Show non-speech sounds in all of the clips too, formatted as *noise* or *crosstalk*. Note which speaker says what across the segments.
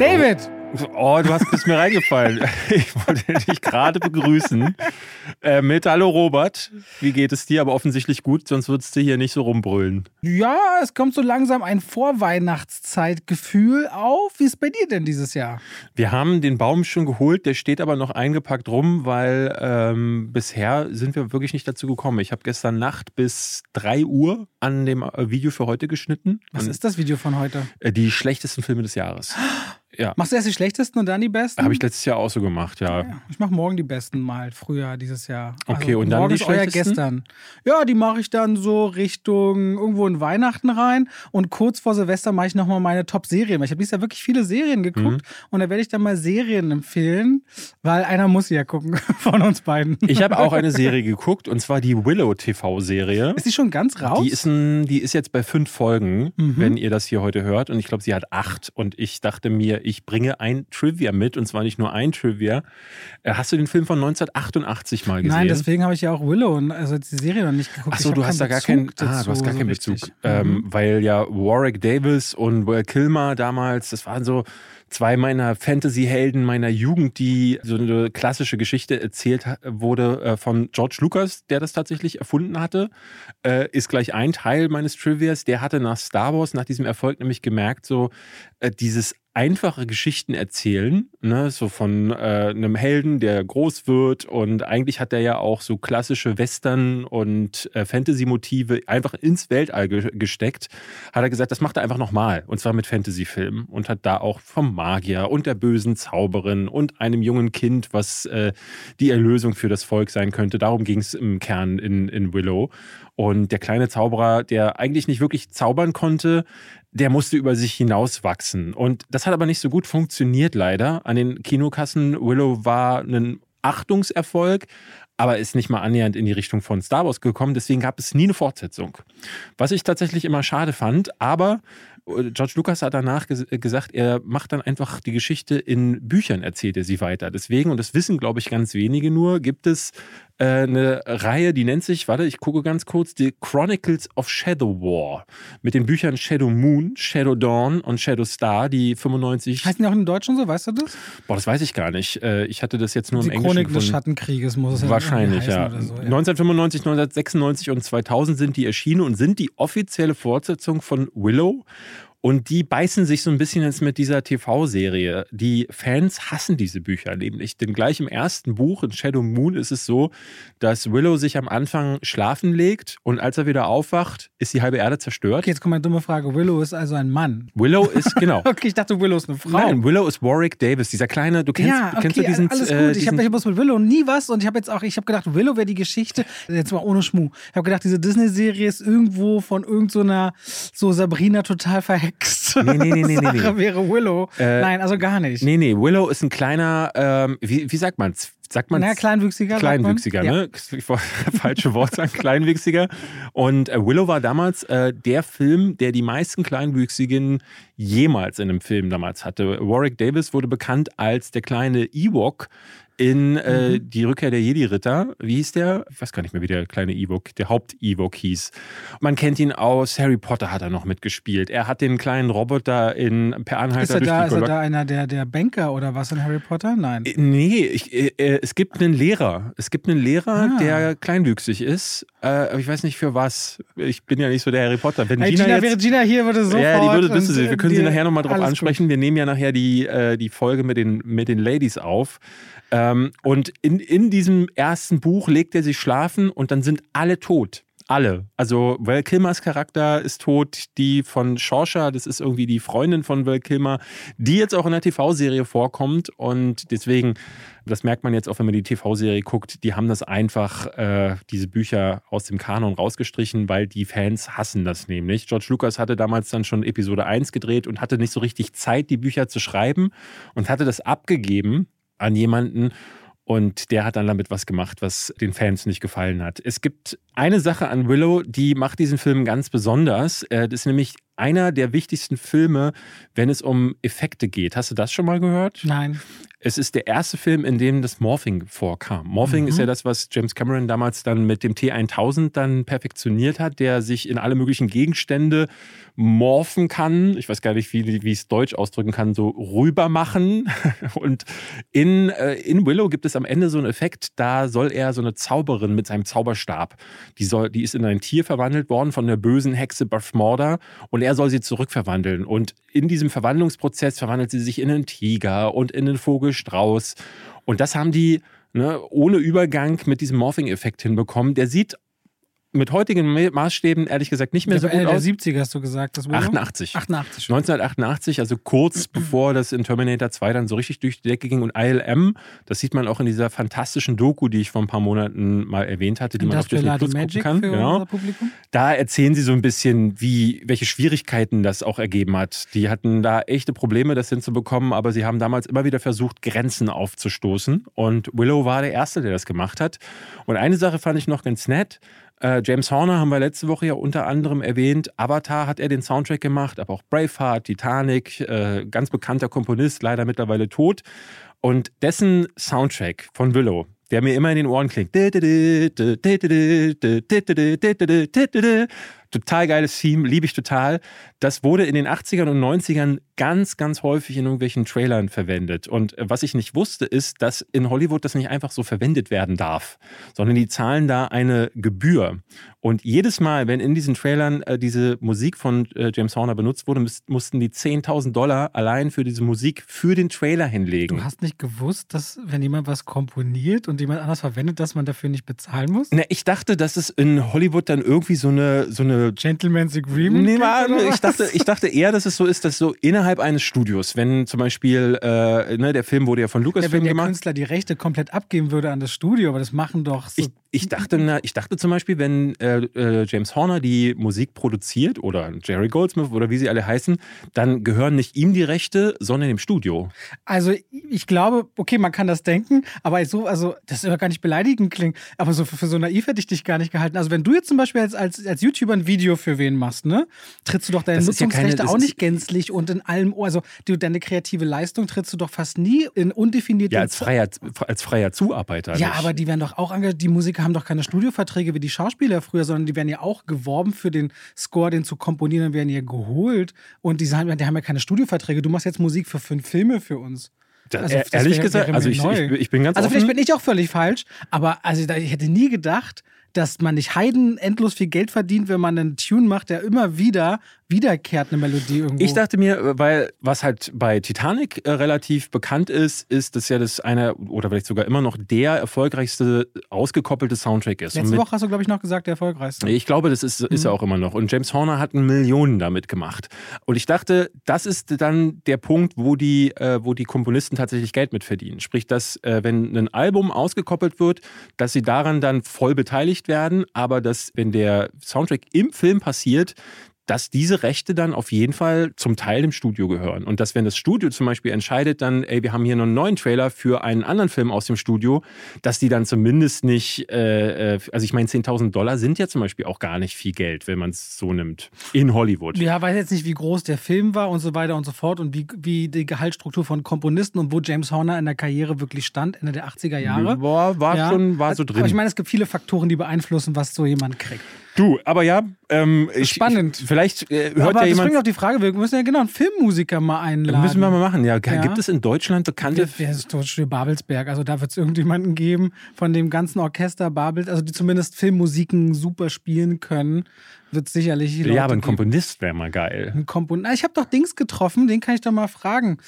Speaker 1: Hallo.
Speaker 2: David!
Speaker 1: Oh, du hast bis mir reingefallen. *laughs* Ich wollte dich gerade begrüßen. Äh, mit Hallo Robert. Wie geht es dir? Aber offensichtlich gut, sonst würdest du hier nicht so rumbrüllen.
Speaker 2: Ja, es kommt so langsam ein Vorweihnachtszeitgefühl auf. Wie ist bei dir denn dieses Jahr?
Speaker 1: Wir haben den Baum schon geholt, der steht aber noch eingepackt rum, weil ähm, bisher sind wir wirklich nicht dazu gekommen. Ich habe gestern Nacht bis 3 Uhr an dem äh, Video für heute geschnitten.
Speaker 2: Was ist das Video von heute?
Speaker 1: äh, Die schlechtesten Filme des Jahres. *gasps* Ja.
Speaker 2: Machst du erst die schlechtesten und dann die besten?
Speaker 1: Habe ich letztes Jahr auch so gemacht, ja.
Speaker 2: Ja, ich mache morgen die besten mal, früher dieses Jahr. Also
Speaker 1: Okay, und dann die schlechtesten?
Speaker 2: gestern. Ja, die mache ich dann so Richtung irgendwo in Weihnachten rein und kurz vor Silvester mache ich nochmal meine Top-Serien. Weil ich habe dieses Jahr wirklich viele Serien geguckt
Speaker 1: Mhm.
Speaker 2: und da werde ich dann mal Serien empfehlen, weil einer muss sie ja gucken *laughs* von uns beiden.
Speaker 1: Ich habe auch eine Serie geguckt und zwar die Willow TV-Serie.
Speaker 2: Ist die schon ganz raus?
Speaker 1: Die ist, ein, die ist jetzt bei fünf Folgen,
Speaker 2: Mhm.
Speaker 1: wenn ihr das hier heute hört. Und ich glaube, sie hat acht. Und ich dachte mir, ich bringe ein Trivia mit. Und zwar nicht nur ein Trivia. Äh, Hast du den Film von 1988 mal gesehen?
Speaker 2: Nein, deswegen habe ich ja auch Willow und also die Serie noch nicht geguckt.
Speaker 1: Achso, du hast da gar keinen,
Speaker 2: Bezug
Speaker 1: ah, du hast gar
Speaker 2: dazu,
Speaker 1: keinen
Speaker 2: so
Speaker 1: Bezug. Ähm,
Speaker 2: Mhm.
Speaker 1: weil ja Warwick Davis und Will Kilmer damals, das waren so zwei meiner Fantasy-Helden meiner Jugend, die so eine klassische Geschichte erzählt wurde äh, von George Lucas, der das tatsächlich erfunden hatte, äh, ist gleich ein Teil meines Trivias. Der hatte nach Star Wars, nach diesem Erfolg nämlich gemerkt, so dieses einfache Geschichten erzählen, ne, so von äh, einem Helden, der groß wird und eigentlich hat er ja auch so klassische Western und äh, Fantasy-Motive einfach ins Weltall ge gesteckt, hat er gesagt, das macht er einfach nochmal und zwar mit Fantasy-Filmen und hat da auch vom Magier und der bösen Zauberin und einem jungen Kind, was äh, die Erlösung für das Volk sein könnte. Darum ging es im Kern in, in Willow. Und der kleine Zauberer, der eigentlich nicht wirklich zaubern konnte, der musste über sich hinauswachsen. Und das hat aber nicht so gut funktioniert, leider. An den Kinokassen Willow war ein Achtungserfolg, aber ist nicht mal annähernd in die Richtung von Star Wars gekommen. Deswegen gab es nie eine Fortsetzung. Was ich tatsächlich immer schade fand, aber George Lucas hat danach ges gesagt, er macht dann einfach die Geschichte in Büchern, erzählt er sie weiter. Deswegen, und das wissen, glaube ich, ganz wenige nur, gibt es äh, eine Reihe, die nennt sich, warte, ich gucke ganz kurz, die Chronicles of Shadow War. Mit den Büchern Shadow Moon, Shadow Dawn und Shadow Star, die 95.
Speaker 2: Heißen die auch im Deutschen so, weißt du das?
Speaker 1: Boah, das weiß ich gar nicht. Äh, Ich hatte das jetzt nur
Speaker 2: die
Speaker 1: im Englischen
Speaker 2: Chronik des. Schattenkrieges muss es ja
Speaker 1: Wahrscheinlich, ja.
Speaker 2: so, ja.
Speaker 1: 1995, 1996 und 2000 sind die erschienen und sind die offizielle Fortsetzung von Willow. Und die beißen sich so ein bisschen jetzt mit dieser TV-Serie. Die Fans hassen diese Bücher nämlich. Denn gleich im ersten Buch, in Shadow Moon, ist es so, dass Willow sich am Anfang schlafen legt und als er wieder aufwacht, ist die halbe Erde zerstört.
Speaker 2: Okay, jetzt kommt eine dumme Frage. Willow ist also ein Mann.
Speaker 1: Willow ist, *laughs* genau.
Speaker 2: Okay, ich dachte, Willow ist eine Frau.
Speaker 1: Nein, Willow ist Warwick Davis, dieser kleine, du kennst,
Speaker 2: ja, okay,
Speaker 1: kennst du diesen.
Speaker 2: alles gut.
Speaker 1: äh,
Speaker 2: ich habe bloß mit Willow nie was und ich habe jetzt auch, ich habe gedacht, Willow wäre die Geschichte, jetzt mal ohne Schmuh. Ich habe gedacht, diese Disney-Serie ist irgendwo von irgendeiner so Sabrina total verhext.
Speaker 1: Nee, nee, nee, nee, nee,
Speaker 2: Sache
Speaker 1: nee.
Speaker 2: wäre Willow.
Speaker 1: Äh,
Speaker 2: Nein, also gar nicht.
Speaker 1: Nee, nee, Willow ist ein kleiner, ähm, wie, wie sagt man's? Sagt man
Speaker 2: Na, kleinwüchsiger. sagt man.
Speaker 1: Kleinwüchsiger,
Speaker 2: Ja.
Speaker 1: ne? Ich wollte falsche Wort sagen, Kleinwüchsiger. Und äh, Willow war damals äh, der Film, der die meisten Kleinwüchsigen jemals in einem Film damals hatte. Warwick Davis wurde bekannt als der kleine Ewok in äh,
Speaker 2: Mhm.
Speaker 1: Die Rückkehr der Jedi-Ritter. Wie hieß der? Ich weiß gar nicht mehr, wie der kleine Ewok, der Haupt-Ewok hieß. Man kennt ihn aus Harry Potter hat er noch mitgespielt. Er hat den kleinen Roboter in Per Anhalter
Speaker 2: Ist er,
Speaker 1: durch
Speaker 2: da, ist er da einer der, der Banker oder was in Harry Potter? Nein.
Speaker 1: Äh, Nee, ich, äh, äh, es gibt einen Lehrer. Es gibt einen Lehrer,
Speaker 2: Ah.
Speaker 1: der kleinwüchsig ist. Äh, aber ich weiß nicht für was. Ich bin ja nicht so der Harry Potter. Wenn
Speaker 2: Hey,
Speaker 1: Gina,
Speaker 2: Gina,
Speaker 1: jetzt,
Speaker 2: wäre Gina hier, würde sofort.
Speaker 1: ja, die würde sie.
Speaker 2: äh,
Speaker 1: Wir können sie nachher nochmal drauf ansprechen. Wir nehmen ja nachher die, äh, die Folge mit den, mit den Ladies auf. Ähm, und in, in diesem ersten Buch legt er sich schlafen und dann sind alle tot. Alle. Also Val Kilmers Charakter ist tot, die von Shorsha, das ist irgendwie die Freundin von Val Kilmer, die jetzt auch in der TV-Serie vorkommt und deswegen, das merkt man jetzt auch, wenn man die TV-Serie guckt, die haben das einfach, äh, diese Bücher aus dem Kanon rausgestrichen, weil die Fans hassen das nämlich. George Lucas hatte damals dann schon Episode 1 gedreht und hatte nicht so richtig Zeit, die Bücher zu schreiben und hatte das abgegeben an jemanden und der hat dann damit was gemacht, was den Fans nicht gefallen hat. Es gibt eine Sache an Willow, die macht diesen Film ganz besonders. Äh, Das ist nämlich einer der wichtigsten Filme, wenn es um Effekte geht. Hast du das schon mal gehört?
Speaker 2: Nein.
Speaker 1: Es ist der erste Film, in dem das Morphing vorkam. Morphing
Speaker 2: Mhm.
Speaker 1: ist ja das, was James Cameron damals dann mit dem T1000 dann perfektioniert hat, der sich in alle möglichen Gegenstände morphen kann. Ich weiß gar nicht, wie, wie ich es deutsch ausdrücken kann, so rüber machen. *laughs* Und in, äh, in Willow gibt es am Ende so einen Effekt, da soll er so eine Zauberin mit seinem Zauberstab, die, soll, die ist in ein Tier verwandelt worden von der bösen Hexe Beth Morda und er soll sie zurückverwandeln. Und in diesem Verwandlungsprozess verwandelt sie sich in einen Tiger und in einen Vogelstrauß. Und das haben die ne, ohne Übergang mit diesem Morphing-Effekt hinbekommen. Der sieht mit heutigen Ma- Maßstäben ehrlich gesagt nicht mehr so
Speaker 2: Das war
Speaker 1: gut
Speaker 2: Ende der
Speaker 1: aus.
Speaker 2: 70er hast du gesagt. Das Willow?
Speaker 1: 88.
Speaker 2: 88 schon.
Speaker 1: 1988, also kurz *clears throat* bevor das in Terminator 2 dann so richtig durch die Decke ging. Und ILM, das sieht man auch in dieser fantastischen Doku, die ich vor ein paar Monaten mal erwähnt hatte, die man auf Disney Plus
Speaker 2: and
Speaker 1: gucken
Speaker 2: Magic
Speaker 1: kann. Genau. Da erzählen sie so ein bisschen, wie, welche Schwierigkeiten das auch ergeben hat. Die hatten da echte Probleme, das hinzubekommen, aber sie haben damals immer wieder versucht, Grenzen aufzustoßen. Und Willow war der Erste, der das gemacht hat. Und eine Sache fand ich noch ganz nett. Äh, James Horner haben wir letzte Woche ja unter anderem erwähnt. Avatar hat er den Soundtrack gemacht, aber auch Braveheart, Titanic, äh, ganz bekannter Komponist, leider mittlerweile tot. Und dessen Soundtrack von Willow, der mir immer in den Ohren klingt. Total geiles Theme, liebe ich total. Das wurde in den 80ern und 90ern ganz, ganz häufig in irgendwelchen Trailern verwendet. Und äh, was ich nicht wusste, ist, dass in Hollywood das nicht einfach so verwendet werden darf, sondern die zahlen da eine Gebühr. Und jedes Mal, wenn in diesen Trailern äh, diese Musik von äh, James Horner benutzt wurde, mussten die 10.000 Dollar allein für diese Musik für den Trailer hinlegen.
Speaker 2: Du hast nicht gewusst, dass wenn jemand was komponiert und jemand anders verwendet, dass man dafür nicht bezahlen muss?
Speaker 1: Na, ich dachte, dass es in Hollywood dann irgendwie so eine, so eine
Speaker 2: Gentleman's Agreement?
Speaker 1: Nee,
Speaker 2: oder
Speaker 1: ich,
Speaker 2: was?
Speaker 1: Dachte, ich dachte eher, dass es so ist, dass so innerhalb eines Studios, wenn zum Beispiel, äh, ne, der Film wurde ja von
Speaker 2: ja,
Speaker 1: Lucasfilm
Speaker 2: wenn der
Speaker 1: gemacht.
Speaker 2: Künstler die Rechte komplett abgeben würde an das Studio, aber das machen doch so
Speaker 1: Ich, ich, dachte, na, ich dachte zum Beispiel, wenn äh, äh, James Horner die Musik produziert oder Jerry Goldsmith oder wie sie alle heißen, dann gehören nicht ihm die Rechte, sondern dem Studio.
Speaker 2: Also ich glaube, okay, man kann das denken, aber so, also das soll gar nicht beleidigend klingen, aber so für, für so naiv hätte ich dich gar nicht gehalten. Also wenn du jetzt zum Beispiel als, als, als YouTuber ein Video für wen machst, ne, trittst du doch deine
Speaker 1: Das ist ja keine-
Speaker 2: Nutzungsrechte auch nicht gänzlich und in allem, also du, deine kreative Leistung trittst du doch fast nie in undefinierte
Speaker 1: Ja, als freier, als freier Zuarbeiter.
Speaker 2: Ja,
Speaker 1: nicht.
Speaker 2: aber die werden doch auch engagiert. Die Musiker haben doch keine Studioverträge wie die Schauspieler früher, sondern die werden ja auch geworben für den Score, den zu komponieren, und werden ja geholt. Und die, sagen, die haben ja keine Studioverträge. Du machst jetzt Musik für fünf Filme für uns. Also,
Speaker 1: e-
Speaker 2: das
Speaker 1: ehrlich
Speaker 2: wäre-
Speaker 1: gesagt,
Speaker 2: wäre
Speaker 1: also ich, ich, ich bin ganz
Speaker 2: Also
Speaker 1: offen.
Speaker 2: vielleicht bin ich auch völlig falsch, aber also ich hätte nie gedacht, dass man nicht Heiden endlos viel Geld verdient, wenn man einen Tune macht, der immer wieder wiederkehrt, eine Melodie irgendwo.
Speaker 1: Ich dachte mir, weil was halt bei Titanic äh, relativ bekannt ist, ist, dass ja das einer oder vielleicht sogar immer noch der erfolgreichste ausgekoppelte Soundtrack ist.
Speaker 2: Letzte
Speaker 1: mit-
Speaker 2: Woche hast du, glaube ich, noch gesagt, der erfolgreichste.
Speaker 1: Ich glaube, das ist, ist er auch immer noch. Und James Horner hat Millionen damit gemacht. Und ich dachte, das ist dann der Punkt, wo die, äh, wo die Komponisten tatsächlich Geld mit verdienen. Sprich, dass äh, wenn ein Album ausgekoppelt wird, dass sie daran dann voll beteiligt werden, aber dass, wenn der Soundtrack im Film passiert, dass diese Rechte dann auf jeden Fall zum Teil dem Studio gehören. Und dass, wenn das Studio zum Beispiel entscheidet, dann, ey, wir haben hier noch einen neuen Trailer für einen anderen Film aus dem Studio, dass die dann zumindest nicht, äh, äh, also ich meine, 10.000 Dollar sind ja zum Beispiel auch gar nicht viel Geld, wenn man es so nimmt. In Hollywood.
Speaker 2: Ja, weiß jetzt nicht, wie groß der Film war und so weiter und so fort und wie, wie die Gehaltsstruktur von Komponisten und wo James Horner in der Karriere wirklich stand, Ende der 80er Jahre.
Speaker 1: War, war
Speaker 2: Ja.
Speaker 1: schon, war so drin.
Speaker 2: Aber ich meine, es gibt viele Faktoren, die beeinflussen, was so jemand kriegt.
Speaker 1: Du, aber ja, ähm, ich,
Speaker 2: Spannend.
Speaker 1: Ich, vielleicht äh, hört
Speaker 2: Aber
Speaker 1: ja
Speaker 2: das
Speaker 1: jemand.
Speaker 2: bringt auf die Frage, wir müssen ja genau einen Filmmusiker mal einladen.
Speaker 1: Müssen wir mal machen, ja.
Speaker 2: Ja.
Speaker 1: Gibt es in Deutschland bekannte
Speaker 2: der ist Tonstudio Babelsberg. Also da wird es irgendjemanden geben von dem ganzen Orchester Babels, also die zumindest Filmmusiken super spielen können, wird sicherlich Leute
Speaker 1: Ja, aber ein. Komponist wäre mal geil.
Speaker 2: Ein Kompon Ah, Ich habe doch Dings getroffen, den kann ich doch mal fragen.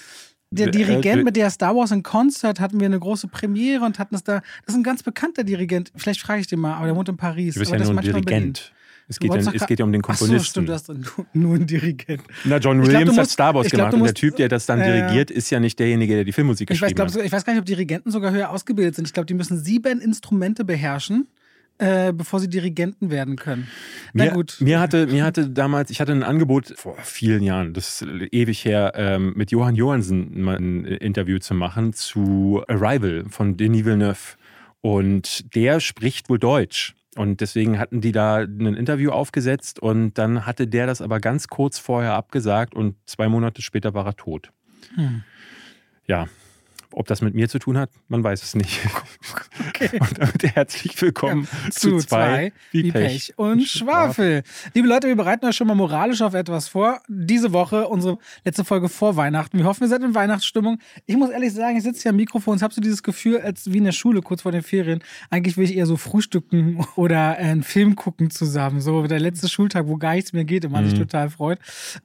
Speaker 2: Der
Speaker 1: Äh,
Speaker 2: Dirigent
Speaker 1: äh,
Speaker 2: mit der Star Wars in Concert hatten wir eine große Premiere und hatten es da. Das ist ein ganz bekannter Dirigent. Vielleicht frage ich den mal, aber der wohnt in Paris.
Speaker 1: Du bist ja nur ein. Dirigent. Es geht, ja, es geht ja um den
Speaker 2: Ach so,
Speaker 1: Komponisten.
Speaker 2: stimmt, du hast nur, nur einen Dirigent.
Speaker 1: Na, John
Speaker 2: Ich glaub,
Speaker 1: Williams
Speaker 2: du
Speaker 1: hat
Speaker 2: musst-
Speaker 1: Star Wars
Speaker 2: glaub,
Speaker 1: gemacht
Speaker 2: du
Speaker 1: und der
Speaker 2: musst-
Speaker 1: Typ, der das dann
Speaker 2: ja.
Speaker 1: dirigiert, ist ja nicht derjenige, der die Filmmusik
Speaker 2: Ich weiß,
Speaker 1: geschrieben
Speaker 2: glaub,
Speaker 1: hat.
Speaker 2: ich weiß gar nicht, ob Dirigenten sogar höher ausgebildet sind. Ich glaube, die müssen sieben Instrumente beherrschen, äh, bevor sie Dirigenten werden können. Na
Speaker 1: Mir,
Speaker 2: gut.
Speaker 1: mir hatte, mir hatte damals, ich hatte ein Angebot vor vielen Jahren, das ist ewig her, ähm, mit Johann Johansen mal ein Interview zu machen zu Arrival von Denis Villeneuve. Und der spricht wohl Deutsch. Und deswegen hatten die da ein Interview aufgesetzt und dann hatte der das aber ganz kurz vorher abgesagt und zwei Monate später war er tot. Hm. Ja, ob das mit mir zu tun hat, man weiß es nicht. *laughs* Okay. *laughs* Und damit herzlich willkommen ja, zu, zu, zwei
Speaker 2: wie Pech, Pech und Schwafel. Liebe Leute, wir bereiten euch schon mal moralisch auf etwas vor. Diese Woche unsere letzte Folge vor Weihnachten. Wir hoffen, wir seid in Weihnachtsstimmung. Ich muss ehrlich sagen, ich sitze hier am Mikrofon und habe so dieses Gefühl, als wie in der Schule kurz vor den Ferien. Eigentlich will ich eher so frühstücken *laughs* oder einen Film gucken zusammen. So der letzte Schultag, wo gar nichts mehr geht und man mhm. sich total freut.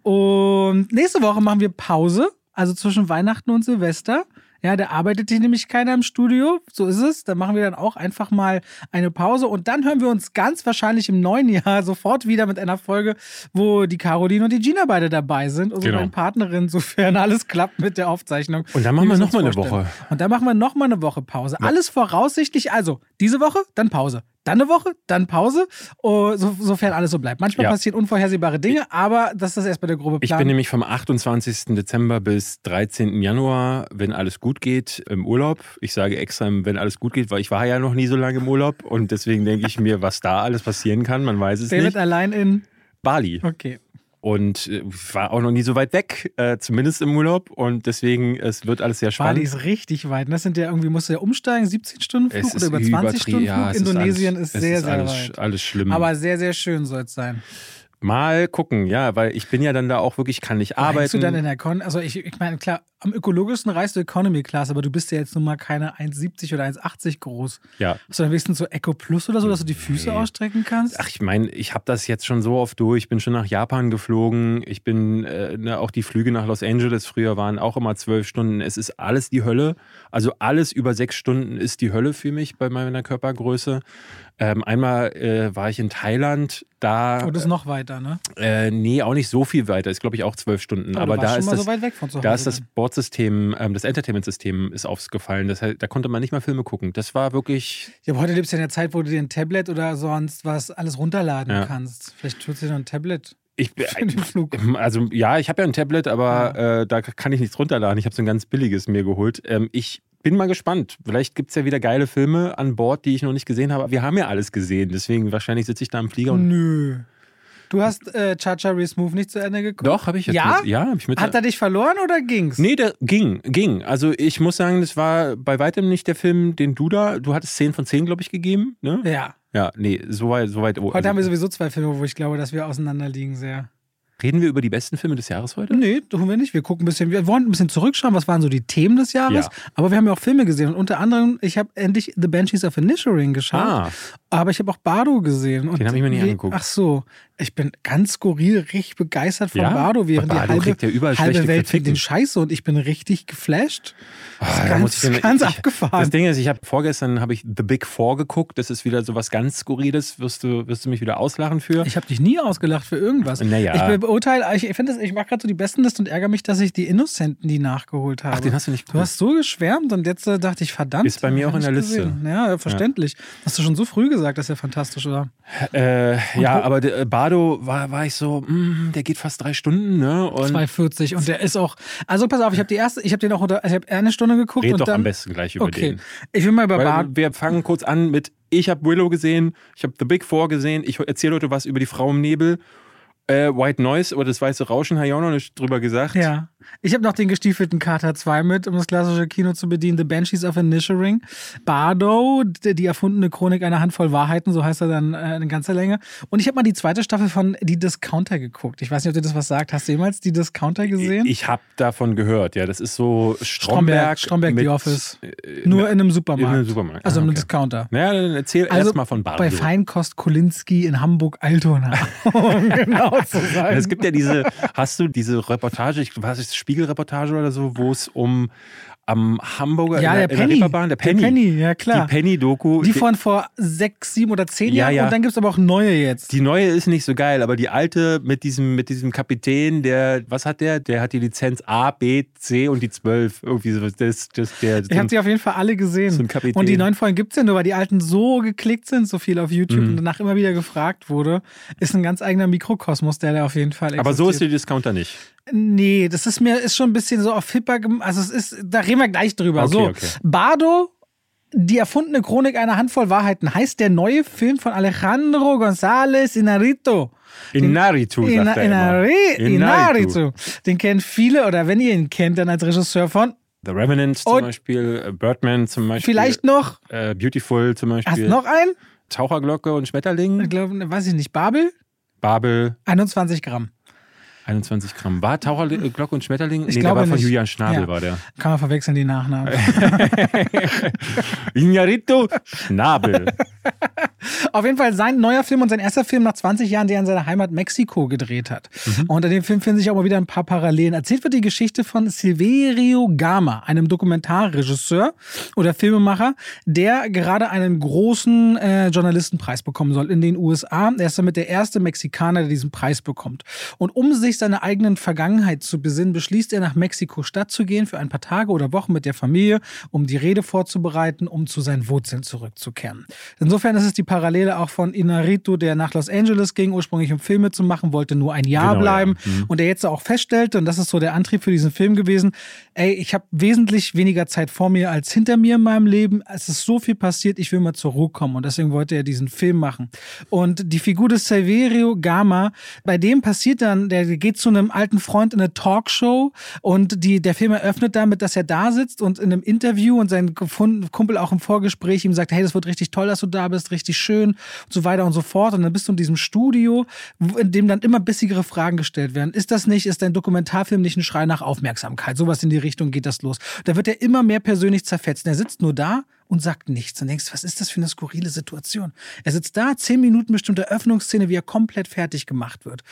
Speaker 2: Und nächste Woche machen wir Pause. Also zwischen Weihnachten und Silvester. Ja, da arbeitet hier nämlich keiner im Studio. So ist es. Da machen wir dann auch einfach mal eine Pause und dann hören wir uns ganz wahrscheinlich im neuen Jahr sofort wieder mit einer Folge, wo die Caroline und die Gina beide dabei sind. Unsere genau. Partnerin, sofern alles klappt mit der Aufzeichnung.
Speaker 1: Und dann machen wir nochmal eine Woche.
Speaker 2: Und dann machen wir nochmal eine Woche Pause. Ja. Alles voraussichtlich, also diese Woche, dann Pause dann eine Woche, dann Pause, oh, so, sofern alles so bleibt. Manchmal ja. passieren unvorhersehbare Dinge, aber das ist das erstmal der grobe
Speaker 1: Plan. Ich bin nämlich vom 28. Dezember bis 13. Januar, wenn alles gut geht, im Urlaub. Ich sage extra, wenn alles gut geht, weil ich war ja noch nie so lange im Urlaub und deswegen denke ich mir, was da alles passieren kann, man weiß es
Speaker 2: David
Speaker 1: nicht.
Speaker 2: David allein in
Speaker 1: Bali.
Speaker 2: Okay
Speaker 1: und äh, war auch noch nie so weit weg, äh, zumindest im Urlaub. Und deswegen, es wird alles sehr spannend.
Speaker 2: Bali ist richtig weit. Das sind ja irgendwie, musst du ja umsteigen, 17 Stunden Flug oder über 20 Stunden Flug. Ja, Indonesien ist, alles, ist sehr,
Speaker 1: ist
Speaker 2: sehr
Speaker 1: alles,
Speaker 2: weit.
Speaker 1: alles schlimm.
Speaker 2: Aber sehr, sehr schön soll es sein.
Speaker 1: Mal gucken, ja, weil ich bin ja dann da auch wirklich, kann nicht arbeiten. Bist
Speaker 2: du dann in der Con? Also ich, ich meine, klar, am ökologischsten reist du Economy Class, aber du bist ja jetzt nun mal keine 1,70 oder 1,80 groß.
Speaker 1: Ja.
Speaker 2: Hast du dann wenigstens so Eco Plus oder so, dass du die Füße nee. ausstrecken kannst?
Speaker 1: Ach, ich meine, ich habe das jetzt schon so oft durch. Ich bin schon nach Japan geflogen. Ich bin, äh, ne, auch die Flüge nach Los Angeles früher waren auch immer zwölf Stunden. Es ist alles die Hölle. Also alles über sechs Stunden ist die Hölle für mich bei meiner Körpergröße. Ähm, einmal äh, war ich in Thailand, da.
Speaker 2: Oh, das ist noch weiter, ne?
Speaker 1: Äh, nee, auch nicht so viel weiter. Ist, glaube ich, auch zwölf Stunden. Aber, Aber da ist, das, so da ist das Bordsystem, ähm, das Entertainment-System ist aufgefallen. Das da konnte man nicht mal Filme gucken. Das war wirklich.
Speaker 2: Ja, aber heute lebst du ja in der Zeit, wo du dir ein Tablet oder sonst was alles runterladen ja. kannst. Vielleicht tut dir noch ein Tablet.
Speaker 1: Ich, *laughs* also ja, ich habe ja ein Tablet, aber ja. äh, da kann ich nichts runterladen. Ich habe so ein ganz billiges mir geholt. Ähm, ich bin mal gespannt. Vielleicht gibt es ja wieder geile Filme an Bord, die ich noch nicht gesehen habe. Wir haben ja alles gesehen, deswegen wahrscheinlich sitze ich da im Flieger und.
Speaker 2: Nö. Du hast äh, Chacha Smooth nicht zu Ende geguckt?
Speaker 1: Doch, habe ich jetzt.
Speaker 2: Ja?
Speaker 1: Mit, ja, hab ich mit.
Speaker 2: Hat er dich verloren oder ging's?
Speaker 1: Nee, der ging, ging. Also ich muss sagen, das war bei weitem nicht der Film, den du da, du hattest 10 von 10, glaube ich, gegeben, ne?
Speaker 2: Ja.
Speaker 1: Ja, nee, so weit. So weit
Speaker 2: Heute also, haben wir sowieso zwei Filme, wo ich glaube, dass wir auseinanderliegen sehr.
Speaker 1: Reden wir über die besten Filme des Jahres heute?
Speaker 2: Nee, tun wir nicht. Wir gucken ein bisschen, wir wollen ein bisschen zurückschauen, was waren so die Themen des Jahres. Ja. Aber wir haben ja auch Filme gesehen. Und unter anderem, ich habe endlich The Banshees of Inisherin geschaut. Ah. Aber ich habe auch Bardo gesehen.
Speaker 1: Den habe ich mir nicht angeguckt.
Speaker 2: Ach so. Ich bin ganz skurril, richtig begeistert von ja? Bardo, während
Speaker 1: Bardo
Speaker 2: die halbe,
Speaker 1: ja
Speaker 2: halbe Welt findet den Scheiße und ich bin richtig geflasht. Das ist oh, ganz, da ganz ich, abgefahren.
Speaker 1: Das Ding ist, ich habe vorgestern habe ich The Big Four geguckt. Das ist wieder so was ganz Skurriles. Wirst du, wirst du mich wieder auslachen für?
Speaker 2: Ich habe dich nie ausgelacht für irgendwas.
Speaker 1: Naja.
Speaker 2: Ich beurteile, ich finde ich mache gerade so die besten Liste und ärgere mich, dass ich die Innocenten die nachgeholt habe.
Speaker 1: Ach, den hast du nicht
Speaker 2: geguckt. Du hast so geschwärmt und jetzt äh, dachte ich, verdammt.
Speaker 1: Ist bei mir auch in der Liste.
Speaker 2: Gesehen. Ja, verständlich. Ja. Hast du schon so früh gesagt, dass er fantastisch war?
Speaker 1: Äh, ja, aber äh, Bardo war, war ich so, mh, der geht fast drei Stunden, ne?
Speaker 2: Und 2,40 und der ist auch. Also pass auf, ich habe die erste, ich habe den auch unter, ich habe eine Stunde geguckt.
Speaker 1: Red
Speaker 2: und
Speaker 1: doch
Speaker 2: dann,
Speaker 1: am besten gleich über
Speaker 2: okay.
Speaker 1: den.
Speaker 2: Ich will mal über Bardo.
Speaker 1: Wir fangen kurz an mit, ich habe Willow gesehen, ich habe The Big Four gesehen, ich erzähle heute was über die Frau im Nebel. Äh, White Noise oder das weiße Rauschen, habe ich auch noch nicht drüber gesagt.
Speaker 2: Ja. Ich habe noch den gestiefelten Kater 2 mit, um das klassische Kino zu bedienen. The Banshees of Inisherin. Bardo, die erfundene Chronik einer Handvoll Wahrheiten, so heißt er dann äh, in ganzer Länge. Und ich habe mal die zweite Staffel von Die Discounter geguckt. Ich weiß nicht, ob dir das was sagt. Hast du jemals Die Discounter gesehen?
Speaker 1: Ich, ich habe davon gehört, ja. Das ist so
Speaker 2: Stromberg. Stromberg, Stromberg The Office. Äh, Nur in einem Supermarkt.
Speaker 1: In einem Supermarkt.
Speaker 2: Also ah, okay. einem Discounter.
Speaker 1: Naja, dann erzähl also erst mal von Bardo.
Speaker 2: Bei Feinkost Kolinski in Hamburg-Altona. *laughs* *laughs* genau zu sein.
Speaker 1: Es gibt ja diese, hast du diese Reportage, ich weiß nicht, Spiegelreportage oder so, wo es um am Hamburger
Speaker 2: ja, der, Penny.
Speaker 1: der, der Penny.
Speaker 2: Der Penny, ja klar.
Speaker 1: Die Penny-Doku.
Speaker 2: Die von vor sechs, sieben oder zehn ja, Jahren. Ja. Und dann gibt es aber auch neue jetzt.
Speaker 1: Die neue ist nicht so geil, aber die alte mit diesem, mit diesem Kapitän, der, was hat der? Der hat die Lizenz A, B, C und die 12. Irgendwie so. Das, das, der,
Speaker 2: ich habe sie auf jeden Fall alle gesehen.
Speaker 1: So.
Speaker 2: Und die neuen Folgen gibt es ja nur, weil die alten so geklickt sind, so viel auf YouTube mhm. und danach immer wieder gefragt wurde. Ist ein ganz eigener Mikrokosmos, der da auf jeden Fall existiert.
Speaker 1: Aber so ist der Discounter nicht.
Speaker 2: Nee, das ist mir ist schon ein bisschen so auf hipper, also es ist, da reden wir gleich drüber.
Speaker 1: Okay,
Speaker 2: so,
Speaker 1: okay.
Speaker 2: Bardo Die erfundene Chronik einer Handvoll Wahrheiten heißt der neue Film von Alejandro González Inarritu.
Speaker 1: Inarritu, sagt
Speaker 2: Ina,
Speaker 1: er immer.
Speaker 2: Inari, Inarritu. Den kennen viele oder wenn ihr ihn kennt, dann als Regisseur von
Speaker 1: The Revenant zum
Speaker 2: Und-
Speaker 1: Beispiel, äh, Birdman zum Beispiel.
Speaker 2: vielleicht noch,
Speaker 1: Äh, Beautiful zum
Speaker 2: hast
Speaker 1: Beispiel.
Speaker 2: du noch einen?
Speaker 1: Taucherglocke und Schmetterling.
Speaker 2: Ich glaube, weiß ich nicht, Babel?
Speaker 1: Babel,
Speaker 2: 21 Gramm.
Speaker 1: 21 Gramm. War Taucherglocke und Schmetterling?
Speaker 2: Ich
Speaker 1: nee,
Speaker 2: glaube
Speaker 1: der war von
Speaker 2: nicht.
Speaker 1: Julian Schnabel,
Speaker 2: Ja.
Speaker 1: war der.
Speaker 2: Kann man verwechseln, die Nachnamen. *laughs* *laughs*
Speaker 1: Iñárritu Schnabel. *laughs*
Speaker 2: Auf jeden Fall sein neuer Film und sein erster Film nach 20 Jahren, der er in seiner Heimat Mexiko gedreht hat. Und in dem Film finden sich auch mal wieder ein paar Parallelen. Erzählt wird die Geschichte von Silverio Gama, einem Dokumentarregisseur oder Filmemacher, der gerade einen großen äh, Journalistenpreis bekommen soll in den USA. Er ist damit der erste Mexikaner, der diesen Preis bekommt. Und um sich seiner eigenen Vergangenheit zu besinnen, beschließt er nach Mexiko-Stadt zu gehen für ein paar Tage oder Wochen mit der Familie, um die Rede vorzubereiten, um zu seinen Wurzeln zurückzukehren. Insofern ist es die Parallele auch von Inarritu, der nach Los Angeles ging, ursprünglich um Filme zu machen, wollte nur ein Jahr
Speaker 1: Genau,
Speaker 2: bleiben
Speaker 1: ja. Mhm.
Speaker 2: und der jetzt auch feststellte, und das ist so der Antrieb für diesen Film gewesen, ey, ich habe wesentlich weniger Zeit vor mir als hinter mir in meinem Leben. Es ist so viel passiert, ich will mal zur Ruhe kommen und deswegen wollte er diesen Film machen. Und die Figur des Silverio Gama, bei dem passiert dann, der geht zu einem alten Freund in eine Talkshow und die, der Film eröffnet damit, dass er da sitzt und in einem Interview und sein Kumpel auch im Vorgespräch ihm sagt, hey, das wird richtig toll, dass du da bist, richtig schön und so weiter und so fort. Und dann bist du in diesem Studio, in dem dann immer bissigere Fragen gestellt werden. Ist das nicht, ist dein Dokumentarfilm nicht ein Schrei nach Aufmerksamkeit? Sowas in die Richtung geht das los. Da wird er immer mehr persönlich zerfetzt. Und er sitzt nur da und sagt nichts. Und denkst, was ist das für eine skurrile Situation? Er sitzt da, zehn Minuten bestimmte Öffnungsszene, wie er komplett fertig gemacht wird.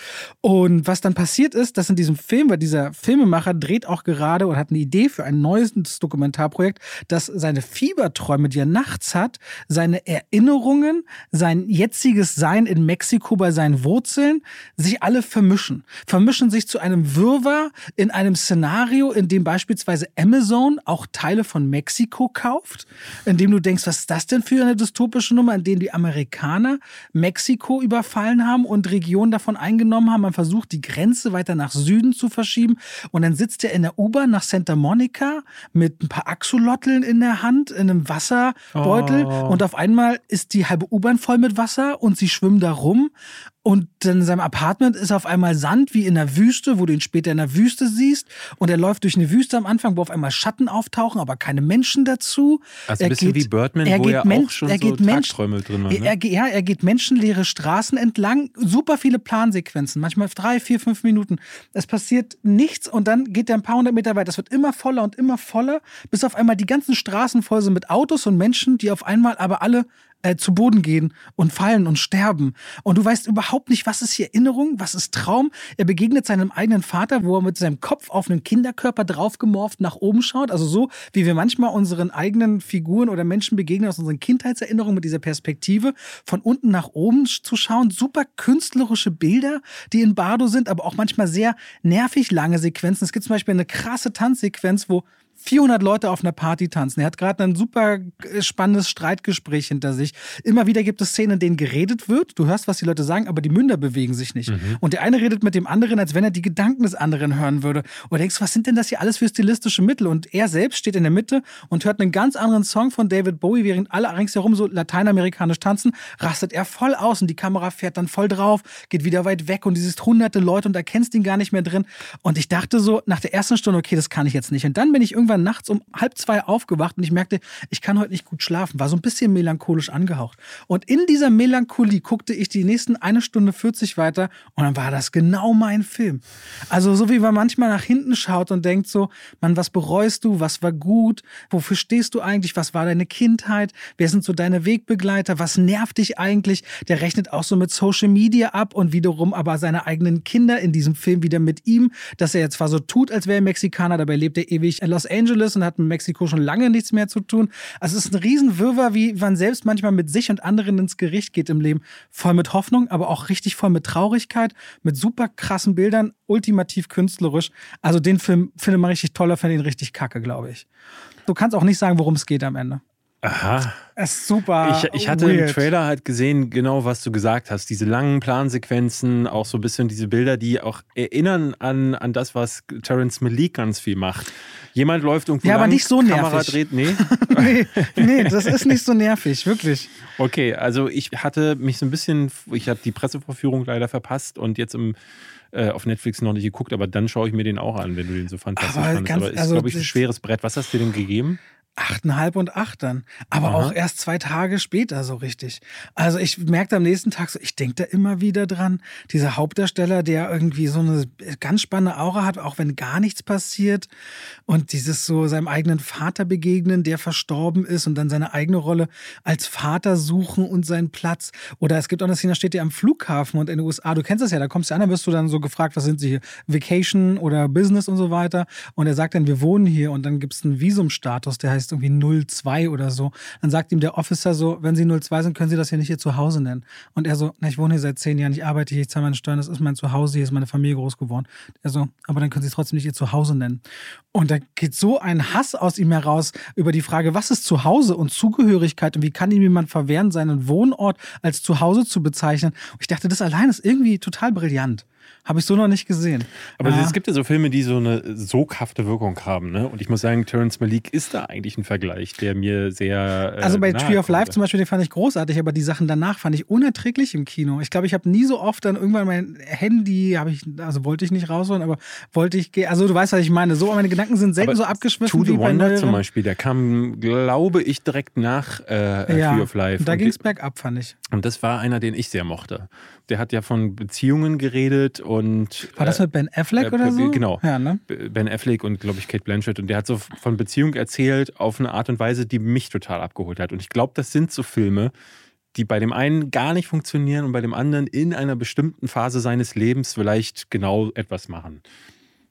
Speaker 2: Und was dann passiert ist, dass in diesem Film, weil dieser Filmemacher dreht auch gerade und hat eine Idee für ein neues Dokumentarprojekt, dass seine Fieberträume, die er nachts hat, seine Erinnerungen, sein jetziges Sein in Mexiko bei seinen Wurzeln, sich alle vermischen. Vermischen sich zu einem Wirrwarr in einem Szenario, in dem beispielsweise Amazon auch Teile von Mexiko kauft, in dem du denkst, was ist das denn für eine dystopische Nummer, in dem die Amerikaner Mexiko überfallen haben und Regionen davon eingenommen haben. Man versucht, die Grenze weiter nach Süden zu verschieben. Und dann sitzt er in der U-Bahn nach Santa Monica mit ein paar Axolotl in der Hand, in einem Wasserbeutel.
Speaker 1: Oh.
Speaker 2: Und auf einmal ist die halbe U-Bahn voll mit Wasser und sie schwimmen da rum. Und dann in seinem Apartment ist auf einmal Sand wie in der Wüste, wo du ihn später in der Wüste siehst. Und er läuft durch eine Wüste am Anfang, wo auf einmal Schatten auftauchen, aber keine Menschen dazu.
Speaker 1: Also ein
Speaker 2: Er
Speaker 1: bisschen
Speaker 2: geht-
Speaker 1: wie Birdman,
Speaker 2: er
Speaker 1: wo
Speaker 2: geht
Speaker 1: ja
Speaker 2: Men-
Speaker 1: auch schon
Speaker 2: er
Speaker 1: so
Speaker 2: geht Mensch-
Speaker 1: Tagträume drin.
Speaker 2: Er,
Speaker 1: Ne?
Speaker 2: er, ja, er geht menschenleere Straßen entlang, super viele Plansequenzen, manchmal drei, vier, fünf Minuten. Es passiert nichts und dann geht er ein paar hundert Meter weiter. Es wird immer voller und immer voller, bis auf einmal die ganzen Straßen voll sind mit Autos und Menschen, die auf einmal aber alle äh, zu Boden gehen und fallen und sterben. Und du weißt überhaupt nicht, was ist hier Erinnerung, was ist Traum. Er begegnet seinem eigenen Vater, wo er mit seinem Kopf auf einen Kinderkörper draufgemorft nach oben schaut. Also so, wie wir manchmal unseren eigenen Figuren oder Menschen begegnen aus unseren Kindheitserinnerungen mit dieser Perspektive, von unten nach oben zu schauen. Super künstlerische Bilder, die in Bardo sind, aber auch manchmal sehr nervig lange Sequenzen. Es gibt zum Beispiel eine krasse Tanzsequenz, wo 400 Leute auf einer Party tanzen. Er hat gerade ein super äh, spannendes Streitgespräch hinter sich. Immer wieder gibt es Szenen, in denen geredet wird. Du hörst, was die Leute sagen, aber die Münder bewegen sich nicht. Und der eine redet mit dem anderen, als wenn er die Gedanken des anderen hören würde. Und du denkst, was sind denn das hier alles für stilistische Mittel? Und er selbst steht in der Mitte und hört einen ganz anderen Song von David Bowie, während alle ringsherum so lateinamerikanisch tanzen, rastet er voll aus und die Kamera fährt dann voll drauf, geht wieder weit weg und du siehst hunderte Leute und erkennst ihn gar nicht mehr drin. Und ich dachte so nach der ersten Stunde, okay, das kann ich jetzt nicht. Und dann bin ich irgendwann nachts um halb zwei aufgewacht und ich merkte, ich kann heute nicht gut schlafen, war so ein bisschen melancholisch angehaucht. Und in dieser Melancholie guckte ich die nächsten eine Stunde 40 weiter und dann war das genau mein Film. Also so wie man manchmal nach hinten schaut und denkt so, Mann, was bereust du, was war gut, wofür stehst du eigentlich, was war deine Kindheit, wer sind so deine Wegbegleiter, was nervt dich eigentlich? Der rechnet auch so mit Social Media ab und wiederum aber seine eigenen Kinder in diesem Film wieder mit ihm, dass er jetzt zwar so tut, als wäre er Mexikaner, dabei lebt er ewig in Los Angeles und hat mit Mexiko schon lange nichts mehr zu tun. Also es ist ein Riesenwirrwarr, wie man selbst manchmal mit sich und anderen ins Gericht geht im Leben. Voll mit Hoffnung, aber auch richtig voll mit Traurigkeit, mit super krassen Bildern, ultimativ künstlerisch. Also den Film finde man richtig toller, finde ihn richtig kacke, glaube ich. Du kannst auch nicht sagen, worum es geht am Ende.
Speaker 1: Aha.
Speaker 2: Es ist super.
Speaker 1: Ich, ich hatte
Speaker 2: weird.
Speaker 1: im Trailer halt gesehen, genau was du gesagt hast. Diese langen Plansequenzen, auch so ein bisschen diese Bilder, die auch erinnern an, an das, was Terence Malik ganz viel macht. Jemand läuft irgendwo
Speaker 2: Ja, aber
Speaker 1: lang,
Speaker 2: nicht so
Speaker 1: Kamera
Speaker 2: nervig.
Speaker 1: dreht, nee. *laughs*
Speaker 2: nee, nee, das ist nicht so nervig, wirklich.
Speaker 1: Okay, also ich hatte mich so ein bisschen, ich habe die Pressevorführung leider verpasst und jetzt im, äh, auf Netflix noch nicht geguckt, aber dann schaue ich mir den auch an, wenn du den so fantastisch
Speaker 2: Aber
Speaker 1: fandest.
Speaker 2: ganz-
Speaker 1: aber ist,
Speaker 2: also
Speaker 1: glaube ich, ein
Speaker 2: das-
Speaker 1: schweres Brett. Was hast du denn gegeben?
Speaker 2: Achteinhalb und acht dann. Aber
Speaker 1: Aha.
Speaker 2: auch erst zwei Tage später so richtig. Also ich merkte am nächsten Tag so, ich denke da immer wieder dran. Dieser Hauptdarsteller, der irgendwie so eine ganz spannende Aura hat, auch wenn gar nichts passiert. Und dieses so seinem eigenen Vater begegnen, der verstorben ist und dann seine eigene Rolle als Vater suchen und seinen Platz. Oder es gibt auch eine Szene, da steht er am Flughafen und in den USA, du kennst das ja, da kommst du an, da wirst du dann so gefragt, was sind sie hier? Vacation oder Business und so weiter. Und er sagt dann, wir wohnen hier und dann gibt es einen Visumstatus, der heißt irgendwie 02 oder so. Dann sagt ihm der Officer so, wenn Sie 02 sind, können Sie das hier nicht Ihr Zuhause nennen. Und er so, na, ich wohne hier seit zehn Jahren, ich arbeite hier, ich zahle meine Steuern, das ist mein Zuhause, hier ist meine Familie groß geworden. Er so, aber dann können Sie es trotzdem nicht Ihr Zuhause nennen. Und da geht so ein Hass aus ihm heraus über die Frage, was ist Zuhause und Zugehörigkeit und wie kann ihm jemand verwehren, seinen Wohnort als Zuhause zu bezeichnen. Und ich dachte, das allein ist irgendwie total brillant. Habe ich so noch nicht gesehen.
Speaker 1: Aber
Speaker 2: Ja.
Speaker 1: es gibt ja so Filme, die so eine soghafte Wirkung haben. Ne? Und ich muss sagen, Terence Malik ist da eigentlich ein Vergleich, der mir sehr. Äh,
Speaker 2: Also bei Tree of. Life zum Beispiel, den fand ich großartig, aber die Sachen danach fand ich unerträglich im Kino. Ich glaube, ich habe nie so oft dann irgendwann mein Handy, habe ich, also wollte ich nicht rausholen, aber wollte ich, also du weißt, was ich meine. So, meine Gedanken sind selten
Speaker 1: Aber
Speaker 2: so abgeschwiffen
Speaker 1: To the
Speaker 2: wie bei
Speaker 1: Wonder zum Beispiel, der kam, glaube ich, direkt nach äh,
Speaker 2: Ja,
Speaker 1: Tree of Life.
Speaker 2: da ging es bergab, fand ich.
Speaker 1: Und das war einer, den ich sehr mochte. Der hat ja von Beziehungen geredet und.
Speaker 2: War das
Speaker 1: äh,
Speaker 2: mit Ben Affleck
Speaker 1: äh,
Speaker 2: oder so?
Speaker 1: genau.
Speaker 2: Ja, ne?
Speaker 1: Ben Affleck und, glaube ich, Kate Blanchett. Und der hat so von Beziehung erzählt auf eine Art und Weise, die mich total abgeholt hat. Und ich glaube, das sind so Filme, die bei dem einen gar nicht funktionieren und bei dem anderen in einer bestimmten Phase seines Lebens vielleicht genau etwas machen.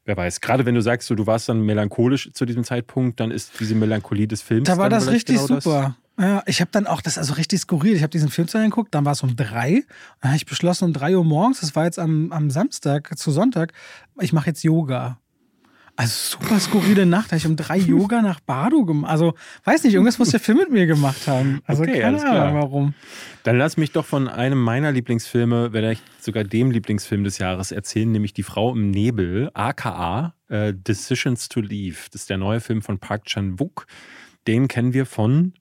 Speaker 1: Wer weiß. Gerade wenn du sagst, so, du warst dann melancholisch zu diesem Zeitpunkt, dann ist diese Melancholie des Films.
Speaker 2: Da war das richtig
Speaker 1: genau das.
Speaker 2: Ja, ich habe dann auch, das ist also richtig skurril. Ich habe diesen Film zu Ende geguckt, dann war es um drei. Dann habe ich beschlossen, um drei Uhr morgens, das war jetzt am, am Samstag zu Sonntag, ich mache jetzt Yoga. Also super skurrile Nacht, da habe ich um drei Yoga nach Bardo gemacht. Also weiß nicht, irgendwas muss der Film mit mir gemacht haben. Also
Speaker 1: Okay,
Speaker 2: keine. Ahnung warum.
Speaker 1: Dann lass mich doch von einem meiner Lieblingsfilme, vielleicht sogar dem Lieblingsfilm des Jahres erzählen, nämlich Die Frau im Nebel, aka äh, Decisions to Leave. Das ist der neue Film von Park Chan-wook. Den kennen wir von,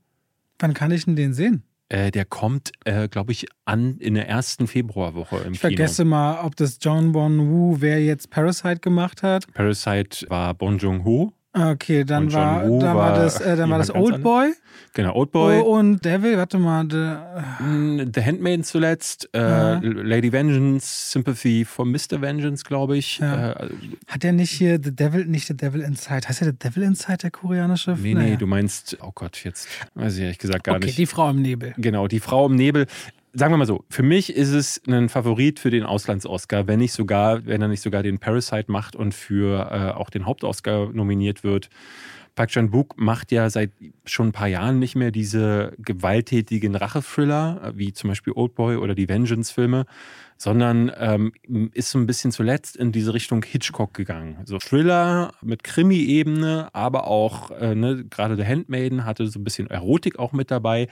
Speaker 2: Wann kann ich denn den sehen?
Speaker 1: äh, der kommt, äh, glaube ich, an in der ersten Februarwoche im
Speaker 2: Ich
Speaker 1: Kino.
Speaker 2: vergesse mal, ob das John Bon Woo, wer jetzt Parasite gemacht hat.
Speaker 1: Parasite war Bong Joon-ho,
Speaker 2: Okay, dann war, dann war
Speaker 1: war
Speaker 2: das, äh, dann war das
Speaker 1: ganz
Speaker 2: Old Boy.
Speaker 1: genau, Oldboy.
Speaker 2: Oh, und Devil, warte mal,
Speaker 1: Mm, The Handmaiden zuletzt, äh,
Speaker 2: Ja.
Speaker 1: Lady Vengeance, Sympathy for Mr. Vengeance, glaube ich.
Speaker 2: Ja.
Speaker 1: Äh,
Speaker 2: Hat der nicht hier The Devil, nicht The Devil Inside? Heißt der The Devil Inside, der koreanische?
Speaker 1: nee, nee, du meinst, oh Gott, jetzt weiß ich ehrlich gesagt gar
Speaker 2: Okay,
Speaker 1: nicht.
Speaker 2: die Frau im Nebel.
Speaker 1: Genau, die Frau im Nebel. Sagen wir mal so, für mich ist es ein Favorit für den Auslands-Oscar, wenn nicht sogar, wenn er nicht sogar den Parasite macht und für äh, auch den Hauptoscar nominiert wird. Park Chan-wook macht ja seit schon ein paar Jahren nicht mehr diese gewalttätigen Rachethriller, äh, wie zum Beispiel Oldboy oder die Vengeance-Filme, sondern ähm, ist so ein bisschen zuletzt in diese Richtung Hitchcock gegangen. So Thriller mit Krimi-Ebene, aber auch äh, ne, gerade The Handmaiden hatte so ein bisschen Erotik auch mit dabei.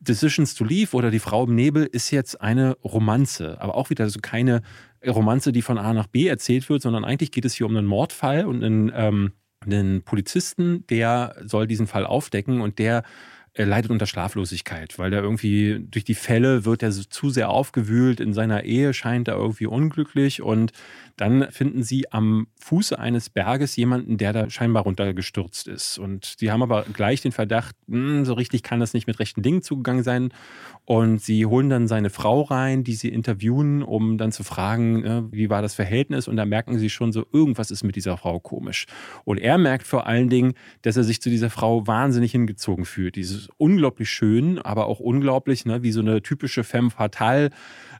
Speaker 1: Decisions to Leave oder Die Frau im Nebel ist jetzt eine Romanze, aber auch wieder so keine Romanze, die von A nach B erzählt wird, sondern eigentlich geht es hier um einen Mordfall und einen, ähm, einen Polizisten, der soll diesen Fall aufdecken und der äh, leidet unter Schlaflosigkeit, weil der irgendwie durch die Fälle wird er zu sehr aufgewühlt. In seiner Ehe, scheint er irgendwie unglücklich und dann finden sie am Fuße eines Berges jemanden, der da scheinbar runtergestürzt ist. Und sie haben aber gleich den Verdacht, hm, so richtig kann das nicht mit rechten Dingen zugegangen sein. Und sie holen dann seine Frau rein, die sie interviewen, um dann zu fragen, ne, wie war das Verhältnis. Und da merken sie schon so, irgendwas ist mit dieser Frau komisch. Und er merkt vor allen Dingen, dass er sich zu dieser Frau wahnsinnig hingezogen fühlt. Dieses unglaublich schön, aber auch unglaublich, ne, wie so eine typische femme fatale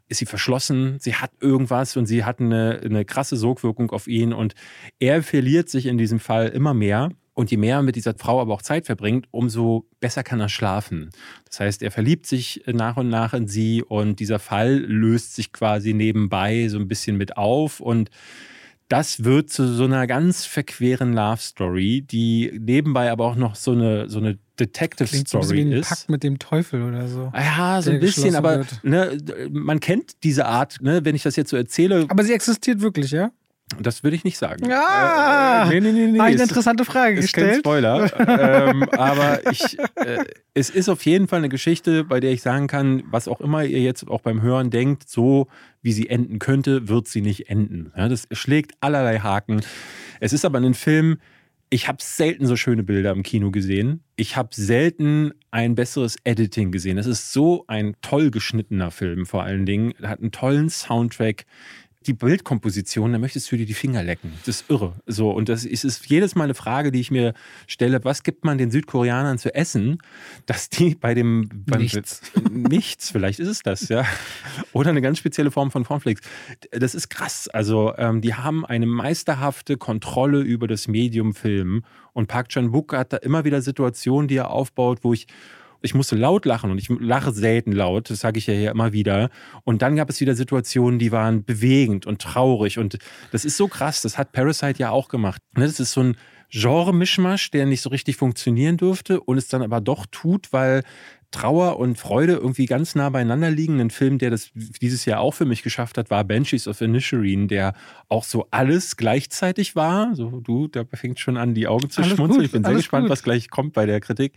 Speaker 1: ist sie verschlossen, sie hat irgendwas und sie hat eine, eine krasse Sogwirkung auf ihn und er verliert sich in diesem Fall immer mehr. Und je mehr er mit dieser Frau aber auch Zeit verbringt, umso besser kann er schlafen. Das heißt, er verliebt sich nach und nach in sie und dieser Fall löst sich quasi nebenbei so ein bisschen mit auf und das wird zu so einer ganz verqueren Love Story, die nebenbei aber auch noch so eine, so eine Detective
Speaker 2: Klingt so ein
Speaker 1: Story
Speaker 2: bisschen wie ein
Speaker 1: ist.
Speaker 2: Pakt mit dem Teufel oder so.
Speaker 1: Ja, so ein bisschen, aber ne, man kennt diese Art, ne, wenn ich das jetzt so erzähle,
Speaker 2: Aber sie existiert wirklich, ja?
Speaker 1: das würde ich nicht sagen.
Speaker 2: Ja!
Speaker 1: Äh, nee, nee, nee, nee.
Speaker 2: Habe ich eine
Speaker 1: es-
Speaker 2: interessante Frage
Speaker 1: ist kein
Speaker 2: gestellt.
Speaker 1: Spoiler. ähm, aber ich, äh, es ist auf jeden Fall eine Geschichte, bei der ich sagen kann, was auch immer ihr jetzt auch beim Hören denkt, so wie sie enden könnte, wird sie nicht enden. Ja, das schlägt allerlei Haken. Es ist aber ein Film, ich habe selten so schöne Bilder im Kino gesehen. Ich habe selten ein besseres Editing gesehen. Es ist so ein toll geschnittener Film vor allen Dingen. Hat einen tollen Soundtrack die Bildkomposition, da möchtest du dir die Finger lecken. Das ist irre. So, und das ist, ist jedes Mal eine Frage, die ich mir stelle, was gibt man den Südkoreanern zu essen, dass die bei dem beim,
Speaker 2: Nichts.
Speaker 1: nichts, vielleicht ist es das, ja. Oder eine ganz spezielle Form von Cornflakes. Das ist krass. Also, ähm, die haben eine meisterhafte Kontrolle über das Medium Film. Und Park Chan-wook hat da immer wieder Situationen, die er aufbaut, wo ich ich musste laut lachen und ich lache selten laut, das sage ich ja hier immer wieder. Und dann gab es wieder Situationen, die waren bewegend und traurig. Und das ist so krass, das hat Parasite ja auch gemacht. Ne, Das ist so ein Genre-Mischmasch, der nicht so richtig funktionieren dürfte und es dann aber doch tut, weil Trauer und Freude irgendwie ganz nah beieinander liegen. Ein Film, der das dieses Jahr auch für mich geschafft hat, war Banshees of Inisherin, der auch so alles gleichzeitig war. So, du, da fängt schon an, die Augen zu
Speaker 2: Alles
Speaker 1: schmunzeln.
Speaker 2: gut,
Speaker 1: ich bin sehr gespannt,
Speaker 2: gut.
Speaker 1: was gleich kommt bei der Kritik.